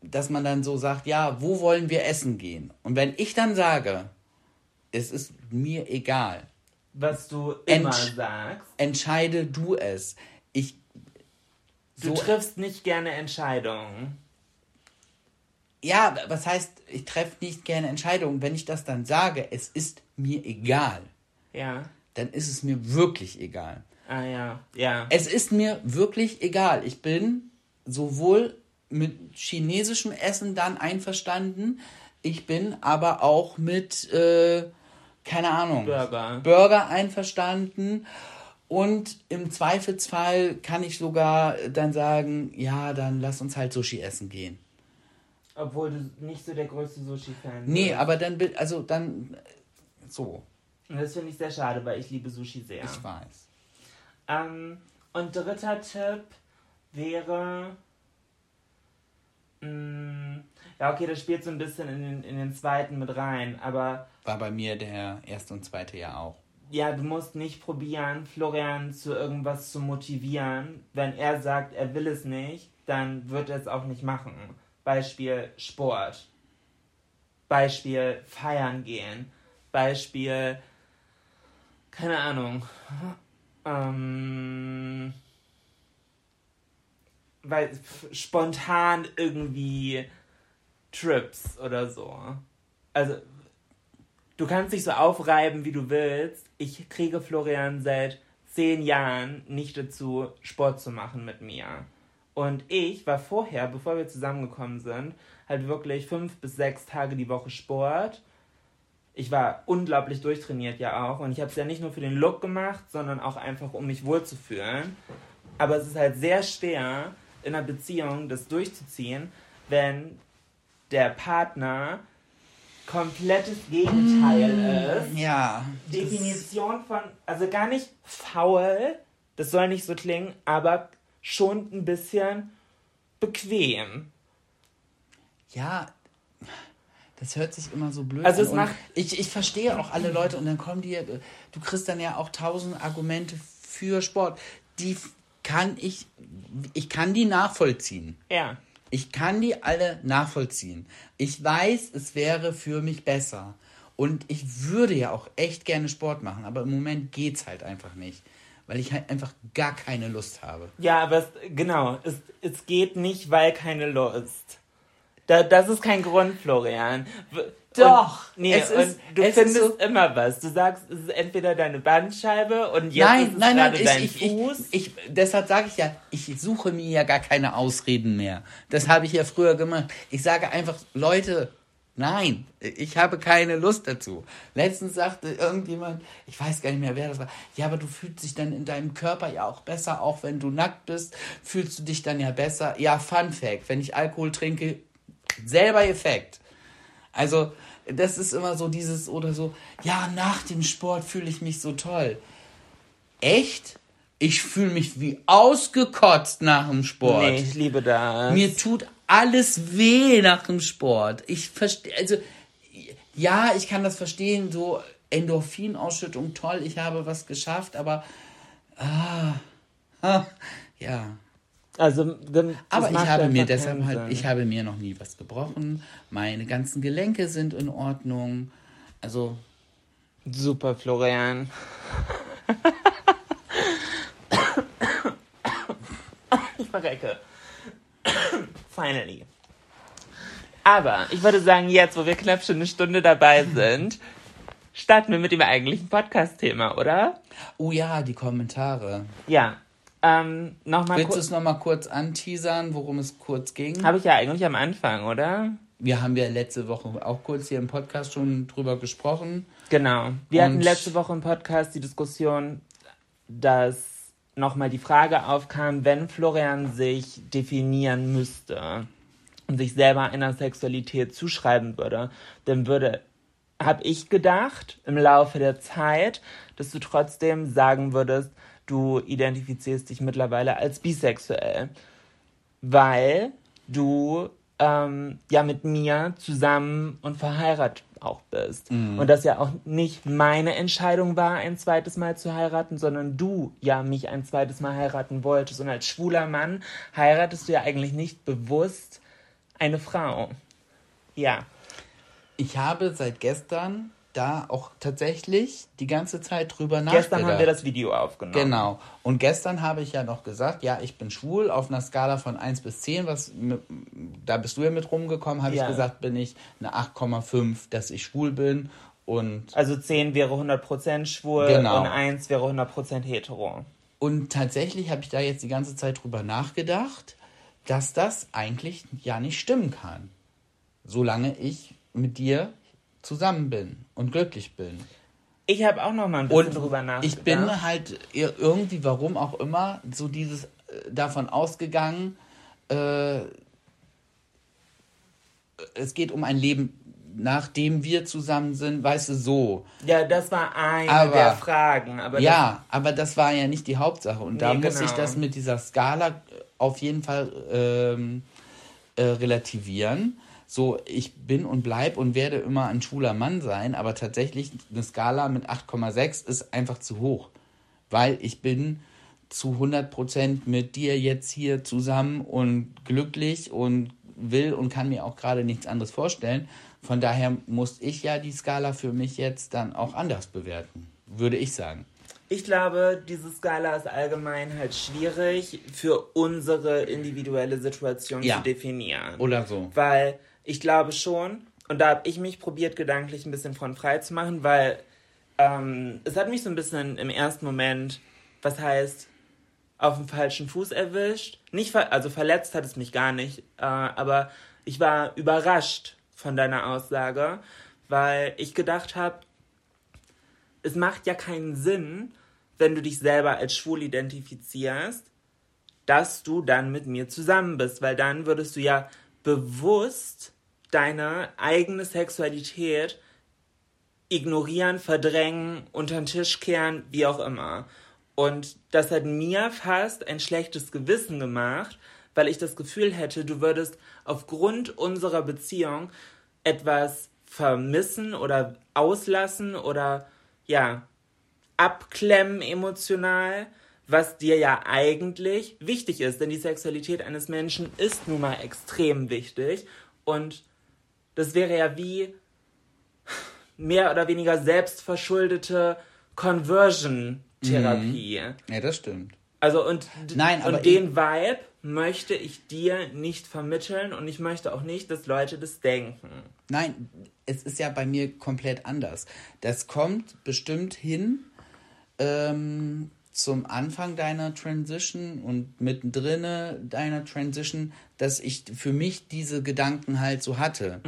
dass man dann so sagt, ja, wo wollen wir essen gehen? Und wenn ich dann sage, es ist mir egal. Was du immer sagst. Entscheide du es. Ich. Du so, triffst nicht gerne Entscheidungen. Ja, was heißt, ich treffe nicht gerne Entscheidungen? Wenn ich das dann sage, es ist mir egal ja. dann ist es mir wirklich egal. Ah ja, ja. Es ist mir wirklich egal. Ich bin sowohl mit chinesischem Essen dann einverstanden, ich bin aber auch mit, äh, keine Ahnung, Burger. Burger einverstanden. Und im Zweifelsfall kann ich sogar dann sagen, ja, dann lass uns halt Sushi essen gehen. Obwohl du nicht so der größte Sushi-Fan bist. Nee, aber dann, also dann so. Und das finde ich sehr schade, weil ich liebe Sushi sehr. Ich weiß. Ähm, und dritter Tipp wäre. Mh, ja, okay, das spielt so ein bisschen in den, in den zweiten mit rein, aber War bei mir der erste und zweite ja auch. ja, du musst nicht probieren, Florian zu irgendwas zu motivieren. Wenn er sagt, er will es nicht, dann wird er es auch nicht machen. Beispiel Sport. Beispiel feiern gehen. Beispiel, keine Ahnung, ähm, weil spontan irgendwie Trips oder so. Also du kannst dich so aufreiben, wie du willst. Ich kriege Florian seit zehn Jahren nicht dazu, Sport zu machen mit mir. Und ich war vorher, bevor wir zusammengekommen sind, halt wirklich fünf bis sechs Tage die Woche Sport. Ich war unglaublich durchtrainiert ja auch. Und ich habe es ja nicht nur für den Look gemacht, sondern auch einfach, um mich wohlzufühlen. Aber es ist halt sehr schwer, in einer Beziehung das durchzuziehen, wenn der Partner komplettes Gegenteil ist. Ja. Definition von, also gar nicht faul, das soll nicht so klingen, aber schon ein bisschen bequem. Ja, das hört sich immer so blöd Also an. Und macht- ich, ich verstehe auch alle Leute und dann kommen die, du kriegst dann ja auch tausend Argumente für Sport. Die kann ich, ich kann die nachvollziehen. Ja. Ich kann die alle nachvollziehen. Ich weiß, es wäre für mich besser. Und ich würde ja auch echt gerne Sport machen, aber im Moment geht's halt einfach nicht. Weil ich halt einfach gar keine Lust habe. Ja, aber es, genau, es, es geht nicht, weil keine Lust. Da, das ist kein Grund, Florian. Doch, Und, nee, es ist- du es ist findest so- immer was. Du sagst, es ist entweder deine Bandscheibe und jetzt ist nein, es nein, nein, gerade ich, dein ich, ich, Fuß. ich, deshalb sage ich ja, ich suche mir ja gar keine Ausreden mehr. Das habe ich ja früher gemacht. Ich sage einfach, Leute, nein, ich habe keine Lust dazu. Letztens sagte irgendjemand, ich weiß gar nicht mehr, wer das war, ja, aber du fühlst dich dann in deinem Körper ja auch besser, auch wenn du nackt bist, fühlst du dich dann ja besser. Ja, Fun Fact, wenn ich Alkohol trinke, selber Effekt. Also, das ist immer so dieses oder so, ja, nach dem Sport fühle ich mich so toll. Echt? Ich fühle mich wie ausgekotzt nach dem Sport. nee, ich liebe das. Mir tut alles weh nach dem Sport. Ich verstehe, also, ja, ich kann das verstehen, so Endorphinausschüttung, toll, ich habe was geschafft, aber, ah, ah ja. Also, dann, Aber ich habe mir deshalb halt, ich habe mir noch nie was gebrochen. Meine ganzen Gelenke sind in Ordnung. Also, Super, Florian. ich verrecke. Finally. Aber ich würde sagen, jetzt, wo wir knapp schon eine Stunde dabei sind, starten wir mit dem eigentlichen Podcast-Thema, oder? oh ja, die Kommentare. Ja. Ähm, nochmal Willst du es nochmal kurz anteasern, worum es kurz ging? Habe ich ja eigentlich am Anfang, oder? Wir haben ja letzte Woche auch kurz hier im Podcast schon drüber gesprochen. Genau. Wir hatten letzte Woche im Podcast die Diskussion, dass nochmal die Frage aufkam, wenn Florian sich definieren müsste und sich selber einer Sexualität zuschreiben würde, dann würde, habe ich gedacht, im Laufe der Zeit, dass du trotzdem sagen würdest, du identifizierst dich mittlerweile als bisexuell weil du ähm, ja mit mir zusammen und verheiratet auch bist. Und das ja auch nicht meine Entscheidung war, ein zweites Mal zu heiraten, sondern du ja mich ein zweites Mal heiraten wolltest. Und als schwuler Mann heiratest du ja eigentlich nicht bewusst eine Frau. Ja. Ich habe seit gestern da auch tatsächlich die ganze Zeit drüber nachgedacht. Gestern haben wir das Video aufgenommen. Genau. Und gestern habe ich ja noch gesagt, ja, ich bin schwul auf einer Skala von 1 bis 10, was da bist du ja mit rumgekommen, habe Ja. ich gesagt, bin ich eine 8,5, dass ich schwul bin und Also 10 wäre 100% schwul Genau. und 1 wäre 100% hetero. und tatsächlich habe ich da jetzt die ganze Zeit drüber nachgedacht, dass das eigentlich ja nicht stimmen kann. Solange ich mit dir zusammen bin und glücklich bin. Ich habe auch noch mal ein bisschen Und drüber nachgedacht. ich bin halt ir- irgendwie, warum auch immer, so dieses äh, davon ausgegangen, äh, es geht um ein Leben nachdem wir zusammen sind, weißt du, so. Ja, das war eine Aber- der Fragen. Aber ja, aber das war ja nicht die Hauptsache. Und da Nee, muss ich genau. das mit dieser Skala auf jeden Fall ähm, äh, relativieren. So, ich bin und bleib und werde immer ein schwuler Mann sein, aber tatsächlich eine Skala mit 8,6 ist einfach zu hoch. Weil ich bin zu 100% mit dir jetzt hier zusammen und glücklich und will und kann mir auch gerade nichts anderes vorstellen. Von daher muss ich ja die Skala für mich jetzt dann auch anders bewerten, würde ich sagen. Ich glaube, diese Skala ist allgemein halt schwierig für unsere individuelle Situation Ja. zu definieren. Oder so. Weil ich glaube schon, und da habe ich mich probiert, gedanklich ein bisschen von frei zu machen, weil ähm, es hat mich so ein bisschen im ersten Moment, was heißt, auf dem falschen Fuß erwischt. Nicht ver also verletzt hat es mich gar nicht, äh, aber ich war überrascht von deiner Aussage, weil ich gedacht habe, es macht ja keinen Sinn, wenn du dich selber als schwul identifizierst, dass du dann mit mir zusammen bist, weil dann würdest du ja bewusst deine eigene Sexualität ignorieren, verdrängen, unter den Tisch kehren, wie auch immer. Und das hat mir fast ein schlechtes Gewissen gemacht, weil ich das Gefühl hätte, du würdest aufgrund unserer Beziehung etwas vermissen oder auslassen oder ja, abklemmen emotional, was dir ja eigentlich wichtig ist, denn die Sexualität eines Menschen ist nun mal extrem wichtig und das wäre ja wie mehr oder weniger selbstverschuldete Conversion-Therapie. Ja, das stimmt. Also und, Nein, und den Vibe möchte ich dir nicht vermitteln und ich möchte auch nicht, dass Leute das denken. Nein, es ist ja bei mir komplett anders. Das kommt bestimmt hin ähm, zum Anfang deiner Transition und mittendrin deiner Transition, dass ich für mich diese Gedanken halt so hatte.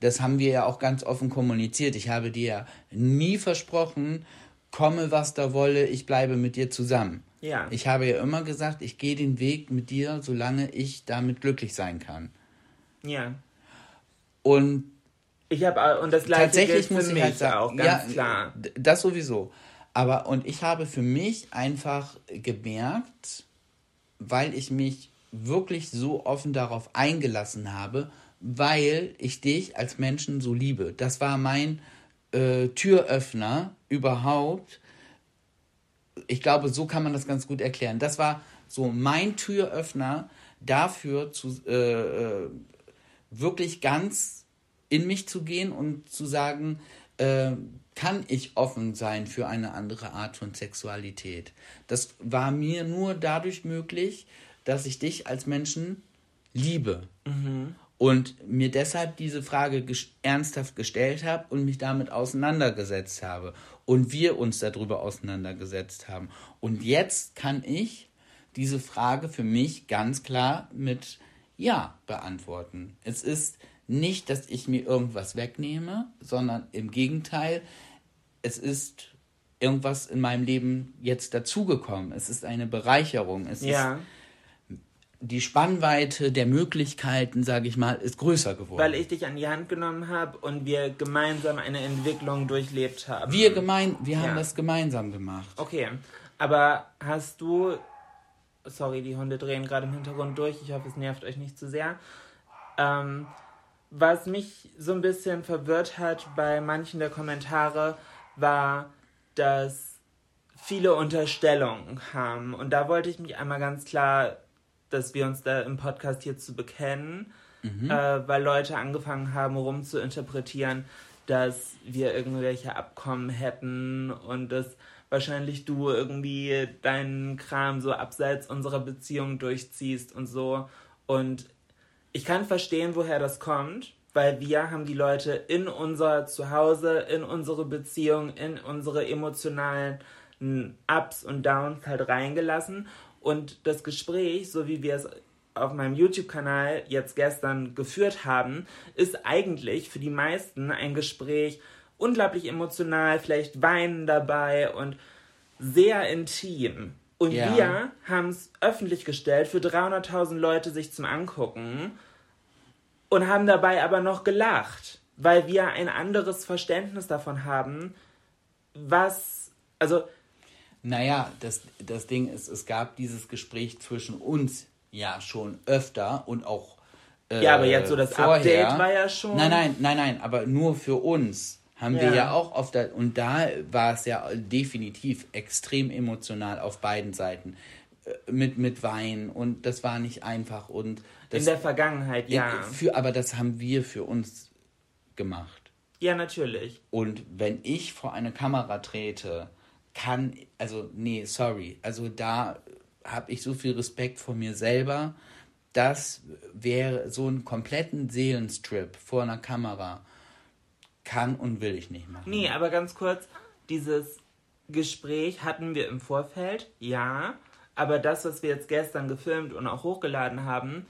Das haben wir ja auch ganz offen kommuniziert. Ich habe dir ja nie versprochen, komme was da wolle, ich bleibe mit dir zusammen. Ja. Ich habe ja immer gesagt, ich gehe den Weg mit dir, solange ich damit glücklich sein kann. Ja. Und Ich habe und das gleiche tatsächlich gilt muss für ich mich halt sagen, auch ganz ja, klar. das sowieso. Aber und ich habe für mich einfach gemerkt, weil ich mich wirklich so offen darauf eingelassen habe, weil ich dich als Menschen so liebe. Das war mein äh, Türöffner überhaupt. Ich glaube, so kann man das ganz gut erklären. Das war so mein Türöffner dafür, zu, äh, äh, wirklich ganz in mich zu gehen und zu sagen, äh, kann ich offen sein für eine andere Art von Sexualität. Das war mir nur dadurch möglich, dass ich dich als Menschen liebe. Und mir deshalb diese Frage ges ernsthaft gestellt habe und mich damit auseinandergesetzt habe. Und wir uns darüber auseinandergesetzt haben. Und jetzt kann ich diese Frage für mich ganz klar mit Ja beantworten. Es ist nicht, dass ich mir irgendwas wegnehme, sondern im Gegenteil, es ist irgendwas in meinem Leben jetzt dazugekommen. Es ist eine Bereicherung. Es Ja. ist die Spannweite der Möglichkeiten, sage ich mal, ist größer geworden. Weil ich dich an die Hand genommen habe und wir gemeinsam eine Entwicklung durchlebt haben. wir gemein, wir haben Ja. das gemeinsam gemacht. Okay, aber hast du. Sorry, die Hunde drehen gerade im Hintergrund durch. Ich hoffe, es nervt euch nicht zu sehr. Ähm, was mich so ein bisschen verwirrt hat bei manchen der Kommentare, war, dass viele Unterstellungen haben. Und da wollte ich mich einmal ganz klar, dass wir uns da im Podcast hier zu bekennen, äh, weil Leute angefangen haben, rumzuinterpretieren, dass wir irgendwelche Abkommen hätten und dass wahrscheinlich du irgendwie deinen Kram so abseits unserer Beziehung durchziehst und so. Und ich kann verstehen, woher das kommt, weil wir haben die Leute in unser Zuhause, in unsere Beziehung, in unsere emotionalen mm, Ups und Downs halt reingelassen. Und das Gespräch, so wie wir es auf meinem YouTube-Kanal jetzt gestern geführt haben, ist eigentlich für die meisten ein Gespräch unglaublich emotional, vielleicht weinen dabei und sehr intim. Und Ja. wir haben es öffentlich gestellt für 300.000 Leute sich zum Angucken und haben dabei aber noch gelacht. weil wir ein anderes Verständnis davon haben, was, also. Naja, das, das Ding ist, es gab dieses Gespräch zwischen uns ja schon öfter und auch. Äh, ja, aber jetzt so das vorher. Update war ja schon. Nein, nein, nein, nein, aber nur für uns haben ja. wir ja auch oft. Und da war es ja definitiv extrem emotional auf beiden Seiten. Äh, mit, mit Wein und das war nicht einfach. Und das, In der Vergangenheit, ja. Für, aber das haben wir für uns gemacht. Ja, natürlich. Und wenn ich vor eine Kamera trete, kann, also, nee, sorry. Also da habe ich so viel Respekt vor mir selber. Das wäre so einen kompletten Seelenstrip vor einer Kamera. Kann und will ich nicht machen. Nee, aber ganz kurz, dieses Gespräch hatten wir im Vorfeld, ja. Aber das, was wir jetzt gestern gefilmt und auch hochgeladen haben,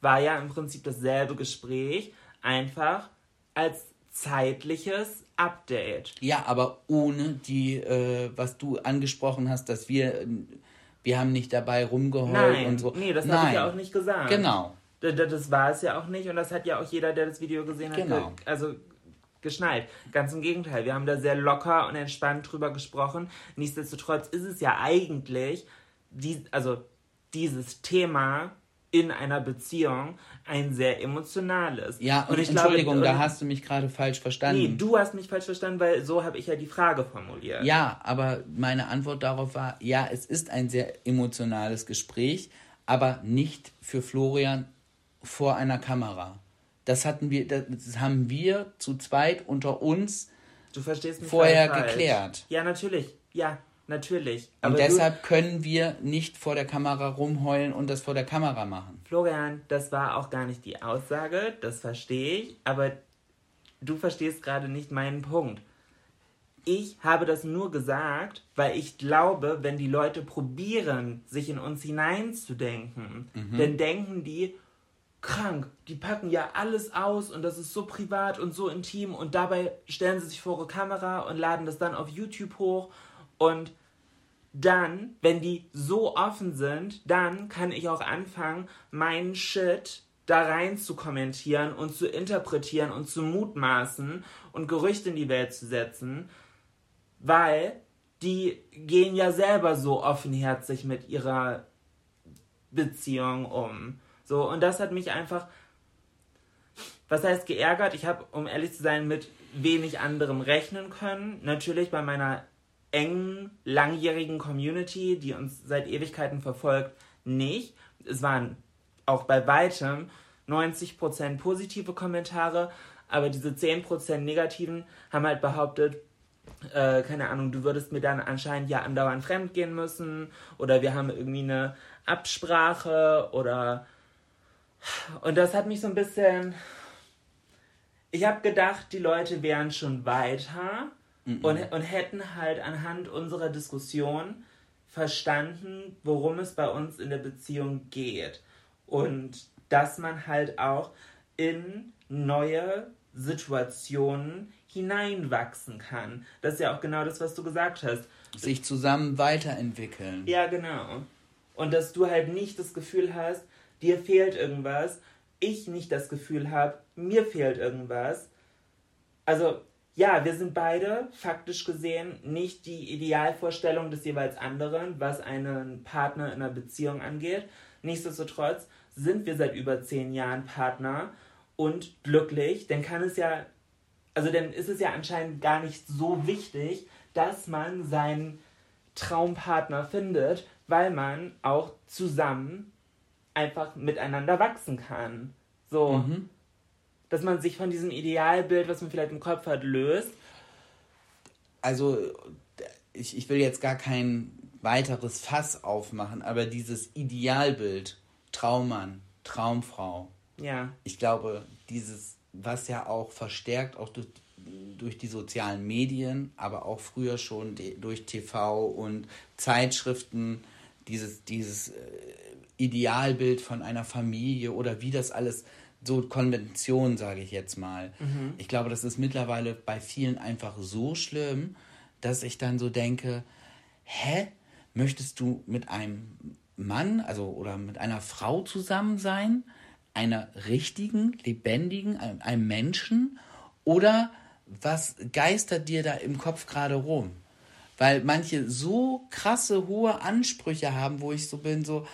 war ja im Prinzip dasselbe Gespräch, einfach als zeitliches Update. Ja, aber ohne die, äh, was du angesprochen hast, dass wir, wir haben nicht dabei rumgeheult Nein, und so. Nee, das habe ich ja auch nicht gesagt. Genau. Das, das war es ja auch nicht und das hat ja auch jeder, der das Video gesehen hat, genau. also geschnallt. Ganz im Gegenteil, wir haben da sehr locker und entspannt drüber gesprochen. Nichtsdestotrotz ist es ja eigentlich, die, also dieses Thema in einer Beziehung ein sehr emotionales. Ja, und, und ich Entschuldigung, glaube, da hast du mich gerade falsch verstanden. Nee, du hast mich falsch verstanden, weil so habe ich ja die Frage formuliert. Ja, aber meine Antwort darauf war, ja, es ist ein sehr emotionales Gespräch, aber nicht für Florian vor einer Kamera. Das hatten wir, das haben wir zu zweit unter uns vorher geklärt. Ja, natürlich. Ja, Natürlich. Und deshalb können wir nicht vor der Kamera rumheulen und das vor der Kamera machen. Florian, das war auch gar nicht die Aussage, das verstehe ich, aber du verstehst gerade nicht meinen Punkt. Ich habe das nur gesagt, weil ich glaube, wenn die Leute probieren, sich in uns hineinzudenken, mhm. dann denken die, krank, die packen ja alles aus und das ist so privat und so intim und dabei stellen sie sich vor ihre Kamera und laden das dann auf YouTube hoch und dann, wenn die so offen sind, dann kann ich auch anfangen, meinen Shit da rein zu kommentieren und zu interpretieren und zu mutmaßen und Gerüchte in die Welt zu setzen, weil die gehen ja selber so offenherzig mit ihrer Beziehung um. So, und das hat mich einfach, was heißt geärgert? Ich habe, um ehrlich zu sein, mit wenig anderem rechnen können. Natürlich bei meiner engen, langjährigen Community, die uns seit Ewigkeiten verfolgt, nicht. Es waren auch bei weitem 90% positive Kommentare, aber diese 10% negativen haben halt behauptet, äh, keine Ahnung, du würdest mir dann anscheinend ja andauernd fremd gehen müssen oder wir haben irgendwie eine Absprache oder und das hat mich so ein bisschen ich habe gedacht, die Leute wären schon weiter Mhm. Und, und hätten halt anhand unserer Diskussion verstanden, worum es bei uns in der Beziehung geht. Und dass man halt auch in neue Situationen hineinwachsen kann. Das ist ja auch genau das, was du gesagt hast. Sich zusammen weiterentwickeln. Ja, genau. Und dass du halt nicht das Gefühl hast, dir fehlt irgendwas, ich nicht das Gefühl habe, mir fehlt irgendwas. Also ja, wir sind beide faktisch gesehen nicht die Idealvorstellung des jeweils anderen, was einen Partner in einer Beziehung angeht. Nichtsdestotrotz sind wir seit über zehn Jahren Partner und glücklich. Dann kann es ja, also dann ist es ja anscheinend gar nicht so wichtig, dass man seinen Traumpartner findet, weil man auch zusammen einfach miteinander wachsen kann. So. Mhm dass man sich von diesem Idealbild, was man vielleicht im Kopf hat, löst? Also, ich, ich will jetzt gar kein weiteres Fass aufmachen, aber dieses Idealbild, Traummann, Traumfrau, ja. ich glaube, dieses, was ja auch verstärkt, auch durch, durch die sozialen Medien, aber auch früher schon durch TV und Zeitschriften, dieses, dieses äh, Idealbild von einer Familie oder wie das alles so Konvention, sage ich jetzt mal. Mhm. Ich glaube, das ist mittlerweile bei vielen einfach so schlimm, dass ich dann so denke, hä, möchtest du mit einem Mann, also oder mit einer Frau zusammen sein, einer richtigen, lebendigen, einem, einem Menschen Oder was geistert dir da im Kopf gerade rum? Weil manche so krasse, hohe Ansprüche haben, wo ich so bin, so,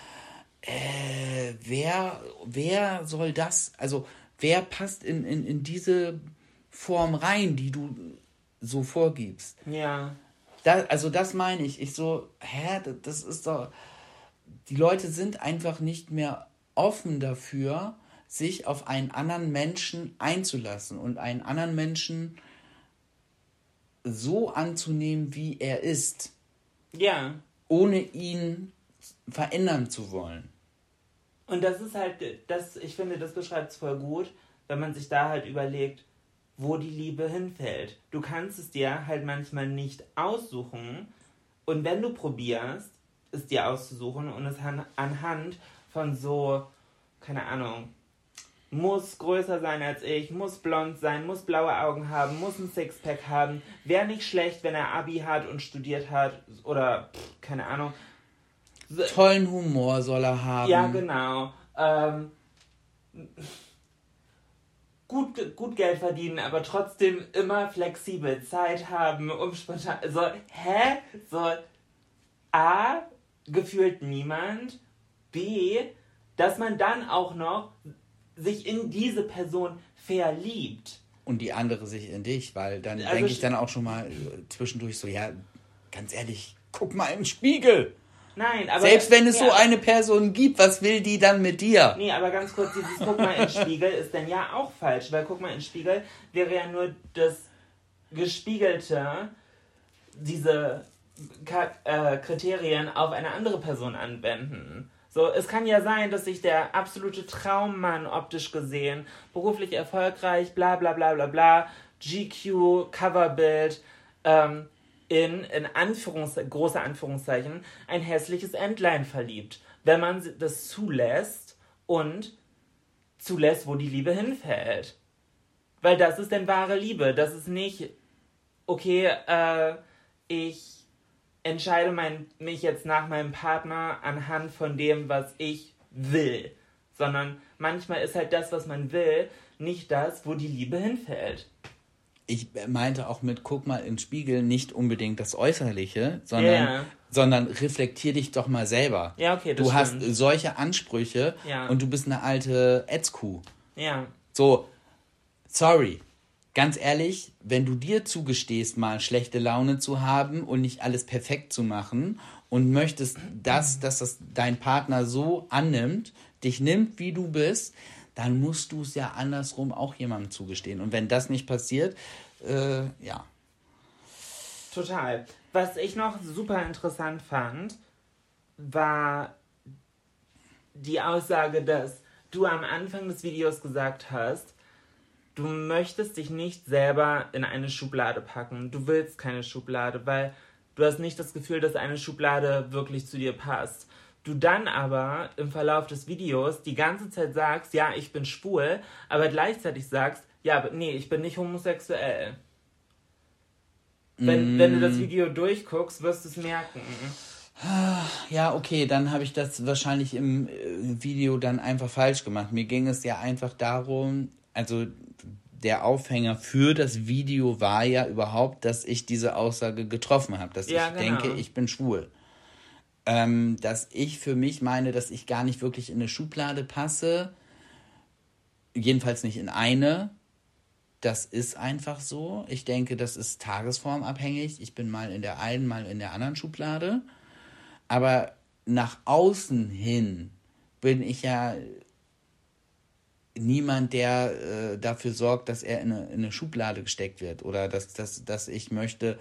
äh, wer, wer soll das, also wer passt in, in, in diese Form rein, die du so vorgibst? Ja. Da, also das meine ich. Ich so, hä, das ist doch. Die Leute sind einfach nicht mehr offen dafür, sich auf einen anderen Menschen einzulassen und einen anderen Menschen so anzunehmen, wie er ist. Ja. Ohne ihn verändern zu wollen. Und das ist halt, das, ich finde, das beschreibt es voll gut, wenn man sich da halt überlegt, wo die Liebe hinfällt. Du kannst es dir halt manchmal nicht aussuchen. Und wenn du probierst, es dir auszusuchen und es anhand von so, keine Ahnung, muss größer sein als ich, muss blond sein, muss blaue Augen haben, muss ein Sixpack haben, wäre nicht schlecht, wenn er Abi hat und studiert hat oder pff, keine Ahnung. Tollen Humor soll er haben. Ja, genau. Ähm, gut, gut Geld verdienen, aber trotzdem immer flexibel Zeit haben, um spontan. So, hä? So, A, gefühlt niemand. B, dass man dann auch noch sich in diese Person verliebt. Und die andere sich in dich, weil dann also denke ich dann auch schon mal zwischendurch so, ja, ganz ehrlich, guck mal im Spiegel. Nein, aber. Selbst wenn es ja, so eine Person gibt, was will die dann mit dir? Nee, aber ganz kurz, dieses Guck mal in den Spiegel ist dann ja auch falsch, weil Guck mal in den Spiegel wäre ja nur das Gespiegelte, diese äh, Kriterien auf eine andere Person anwenden. So, es kann ja sein, dass sich der absolute Traummann optisch gesehen, beruflich erfolgreich, bla bla bla bla bla, GQ, Coverbild, ähm, in, in Anführungs große Anführungszeichen, ein hässliches Entlein verliebt. Wenn man das zulässt und zulässt, wo die Liebe hinfällt. Weil das ist denn wahre Liebe. Das ist nicht, okay, äh, ich entscheide mein, mich jetzt nach meinem Partner anhand von dem, was ich will. Sondern manchmal ist halt das, was man will, nicht das, wo die Liebe hinfällt. Ich meinte auch mit, guck mal im Spiegel, nicht unbedingt das Äußerliche, sondern, yeah. sondern reflektier dich doch mal selber. Ja, okay, das Du stimmt. hast solche Ansprüche ja. und du bist eine alte Ätzkuh. Ja. So, sorry, ganz ehrlich, wenn du dir zugestehst, mal schlechte Laune zu haben und nicht alles perfekt zu machen und möchtest, dass, dass das dein Partner so annimmt, dich nimmt, wie du bist, dann musst du es ja andersrum auch jemandem zugestehen. Und wenn das nicht passiert, äh, ja. Total. Was ich noch super interessant fand, war die Aussage, dass du am Anfang des Videos gesagt hast, du möchtest dich nicht selber in eine Schublade packen. Du willst keine Schublade, weil du hast nicht das Gefühl, dass eine Schublade wirklich zu dir passt. Du dann aber im Verlauf des Videos die ganze Zeit sagst, ja, ich bin schwul, aber gleichzeitig sagst, ja, nee, ich bin nicht homosexuell. Wenn, mm. wenn du das Video durchguckst, wirst du es merken. Ja, okay, dann habe ich das wahrscheinlich im äh, Video dann einfach falsch gemacht. Mir ging es ja einfach darum, also der Aufhänger für das Video war ja überhaupt, dass ich diese Aussage getroffen habe, dass ja, ich genau. denke, ich bin schwul. Ähm, dass ich für mich meine, dass ich gar nicht wirklich in eine Schublade passe, jedenfalls nicht in eine. Das ist einfach so. Ich denke, das ist tagesformabhängig. Ich bin mal in der einen, mal in der anderen Schublade. Aber nach außen hin bin ich ja niemand, der äh, dafür sorgt, dass er in eine, in eine, Schublade gesteckt wird oder dass, dass, dass ich möchte,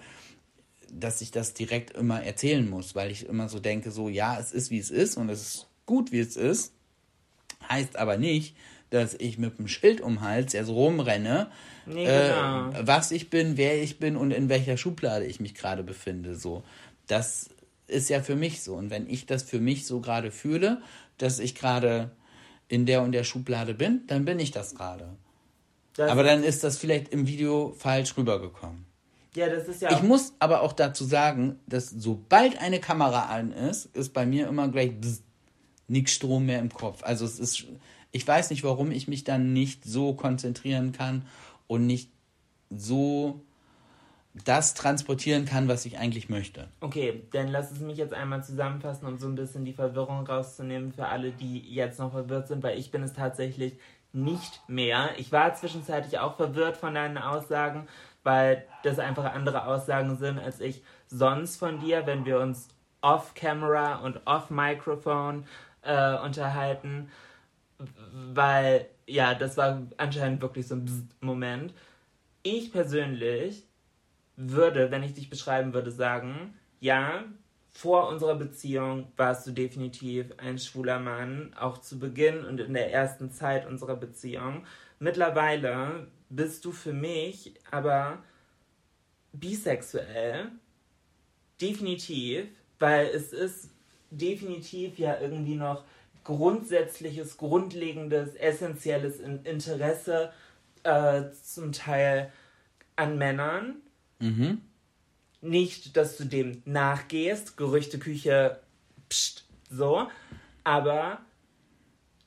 dass ich das direkt immer erzählen muss, weil ich immer so denke, so ja, es ist wie es ist und es ist gut wie es ist, heißt aber nicht, dass ich mit dem Schild um den Hals erst rumrenne, nee, genau. äh, was ich bin, wer ich bin und in welcher Schublade ich mich gerade befinde. So, das ist ja für mich so. Und wenn ich das für mich so gerade fühle, dass ich gerade in der und der Schublade bin, dann bin ich das gerade. Aber dann ist das vielleicht im Video falsch rübergekommen. Ja, das ist ja. Ich muss aber auch dazu sagen, dass sobald eine Kamera an ist, ist bei mir immer gleich nichts Strom mehr im Kopf. Also es ist, ich weiß nicht, warum ich mich dann nicht so konzentrieren kann und nicht so das transportieren kann, was ich eigentlich möchte. Okay, dann lass es mich jetzt einmal zusammenfassen, um so ein bisschen die Verwirrung rauszunehmen für alle, die jetzt noch verwirrt sind, weil ich bin es tatsächlich nicht mehr. Ich war zwischenzeitlich auch verwirrt von deinen Aussagen, weil das einfach andere Aussagen sind, als ich sonst von dir, wenn wir uns off-Camera und off-Microphone äh, unterhalten, weil ja, das war anscheinend wirklich so ein Moment. Ich persönlich würde, wenn ich dich beschreiben würde, sagen, ja, vor unserer Beziehung warst du definitiv ein schwuler Mann, auch zu Beginn und in der ersten Zeit unserer Beziehung. Mittlerweile bist du für mich aber bisexuell. Definitiv, weil es ist definitiv ja irgendwie noch grundsätzliches, grundlegendes, essentielles Interesse äh, zum Teil an Männern. Mhm. Nicht, dass du dem nachgehst, Gerüchteküche, pst, so, aber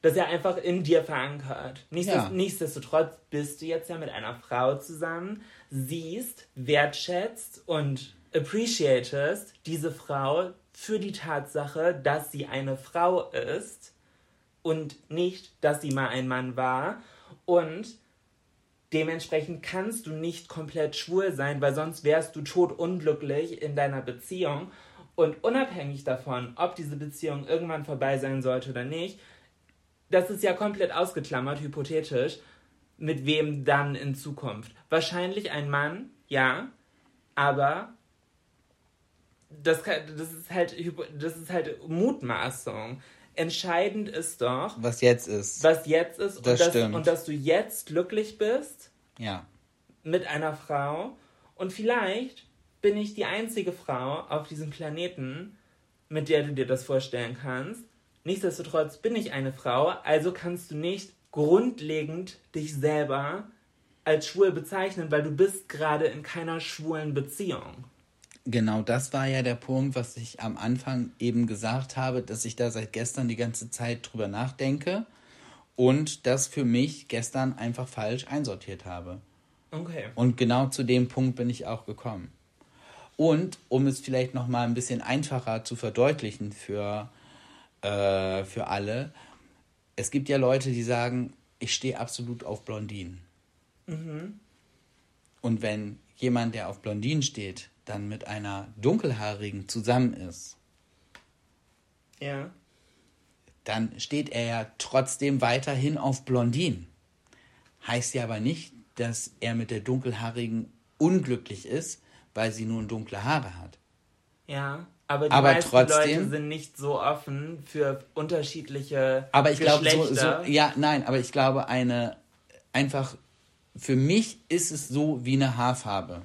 das ist ja einfach in dir verankert. Nichtsdestotrotz, ja. nichtsdestotrotz bist du jetzt ja mit einer Frau zusammen, siehst, wertschätzt und appreciatest diese Frau für die Tatsache, dass sie eine Frau ist und nicht, dass sie mal ein Mann war. Und dementsprechend kannst du nicht komplett schwul sein, weil sonst wärst du totunglücklich in deiner Beziehung. Und unabhängig davon, ob diese Beziehung irgendwann vorbei sein sollte oder nicht, das ist ja komplett ausgeklammert, hypothetisch, mit wem dann in Zukunft. Wahrscheinlich ein Mann, ja, aber das, das, ist halt, das ist halt Mutmaßung. Entscheidend ist doch, was jetzt ist. Was jetzt ist das und, dass, stimmt. und dass du jetzt glücklich bist. Ja. Mit einer Frau. Und vielleicht bin ich die einzige Frau auf diesem Planeten, mit der du dir das vorstellen kannst. Nichtsdestotrotz bin ich eine Frau, also kannst du nicht grundlegend dich selber als schwul bezeichnen, weil du bist gerade in keiner schwulen Beziehung. Genau das war ja der Punkt, was ich am Anfang eben gesagt habe, dass ich da seit gestern die ganze Zeit drüber nachdenke und das für mich gestern einfach falsch einsortiert habe. Okay. Und genau zu dem Punkt bin ich auch gekommen. Und um es vielleicht noch mal ein bisschen einfacher zu verdeutlichen für, äh, für alle, es gibt ja Leute, die sagen, ich stehe absolut auf Blondinen. Mhm. Und wenn jemand, der auf Blondinen steht, dann mit einer dunkelhaarigen zusammen ist, ja. dann steht er ja trotzdem weiterhin auf Blondinen. Heißt ja aber nicht, dass er mit der dunkelhaarigen unglücklich ist, weil sie nun dunkle Haare hat. Ja, aber die aber meisten trotzdem, Leute sind nicht so offen für unterschiedliche aber ich glaube so, so, ja nein aber ich glaube eine einfach für mich ist es so wie eine Haarfarbe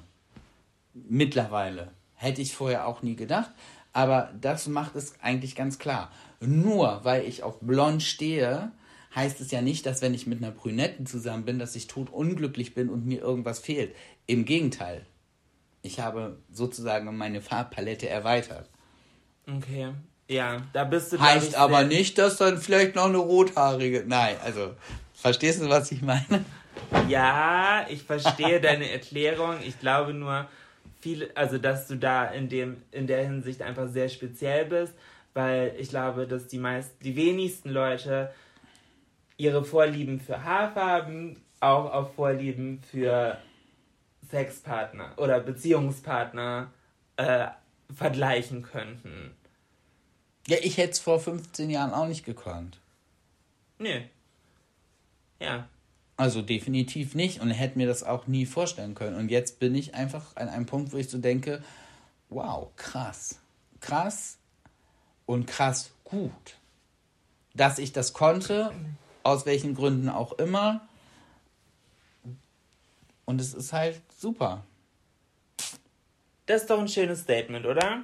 Mittlerweile. Hätte ich vorher auch nie gedacht. Aber das macht es eigentlich ganz klar. Nur weil ich auf blond stehe, heißt es ja nicht, dass wenn ich mit einer Brünetten zusammen bin, dass ich tot unglücklich bin und mir irgendwas fehlt. Im Gegenteil. Ich habe sozusagen meine Farbpalette erweitert. Okay. Ja, da bist du. Heißt aber nicht, dass dann vielleicht noch eine rothaarige. Nein, also, verstehst du, was ich meine? Ja, ich verstehe deine Erklärung. Ich glaube nur, viel, also dass du da in dem, in der Hinsicht einfach sehr speziell bist, weil ich glaube, dass die meisten, die wenigsten Leute ihre Vorlieben für Haarfarben auch auf Vorlieben für Sexpartner oder Beziehungspartner äh, vergleichen könnten. Ja, ich hätte es vor 15 Jahren auch nicht gekonnt. Nö. Ja. Also definitiv nicht und hätte mir das auch nie vorstellen können. Und jetzt bin ich einfach an einem Punkt, wo ich so denke, wow, krass. Krass und krass gut. Dass ich das konnte, aus welchen Gründen auch immer. Und es ist halt super. Das ist doch ein schönes Statement, oder?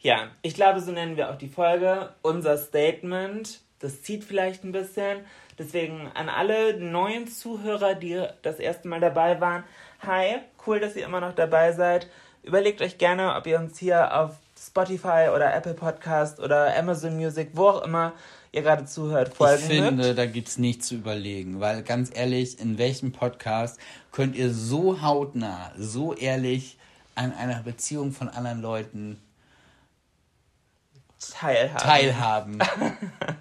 Ja, ich glaube, so nennen wir auch die Folge. Unser Statement. Das zieht vielleicht ein bisschen. Deswegen an alle neuen Zuhörer, die das erste Mal dabei waren, hi, cool, dass ihr immer noch dabei seid. Überlegt euch gerne, ob ihr uns hier auf Spotify oder Apple Podcast oder Amazon Music, wo auch immer ihr gerade zuhört, folgen Ich finde, mögt. da gibt es nichts zu überlegen, weil ganz ehrlich, in welchem Podcast könnt ihr so hautnah, so ehrlich an einer Beziehung von anderen Leuten Teilhaben. teilhaben?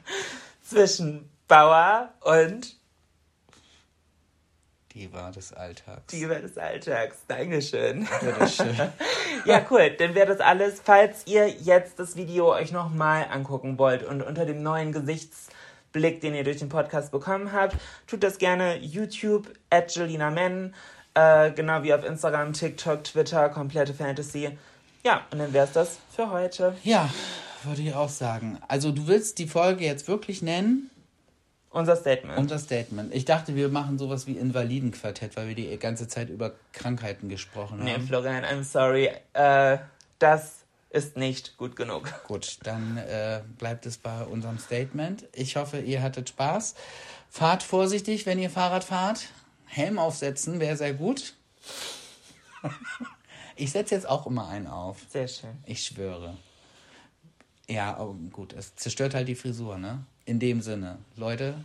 Zwischen Bauer und Die war des Alltags. Diva des Alltags. Dankeschön. Bitteschön. Ja, cool. Dann wäre das alles. Falls ihr jetzt das Video euch nochmal angucken wollt und unter dem neuen Gesichtsblick, den ihr durch den Podcast bekommen habt, tut das gerne YouTube, at Jelina Men, äh, genau wie auf Instagram, TikTok, Twitter, komplette Fantasy. Ja, und dann wäre es das für heute. Ja, würde ich auch sagen. Also du willst die Folge jetzt wirklich nennen? Unser Statement. Unser Statement. Ich dachte, wir machen sowas wie Invalidenquartett, weil wir die ganze Zeit über Krankheiten gesprochen nee, haben. Florian, I'm sorry. Äh, das ist nicht gut genug. Gut, dann äh, bleibt es bei unserem Statement. Ich hoffe, ihr hattet Spaß. Fahrt vorsichtig, wenn ihr Fahrrad fahrt. Helm aufsetzen wäre sehr gut. Ich setze jetzt auch immer einen auf. Sehr schön. Ich schwöre. Ja, oh, gut, es zerstört halt die Frisur, ne? In dem Sinne. Leute,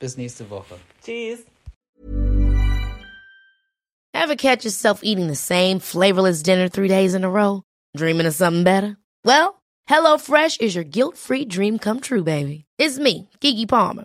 bis nächste Woche. Tschüss. Ever catch yourself eating the same flavorless dinner three days in a row? Dreaming of something better? Well, HelloFresh is your guilt-free dream come true, baby. It's me, Kiki Palmer.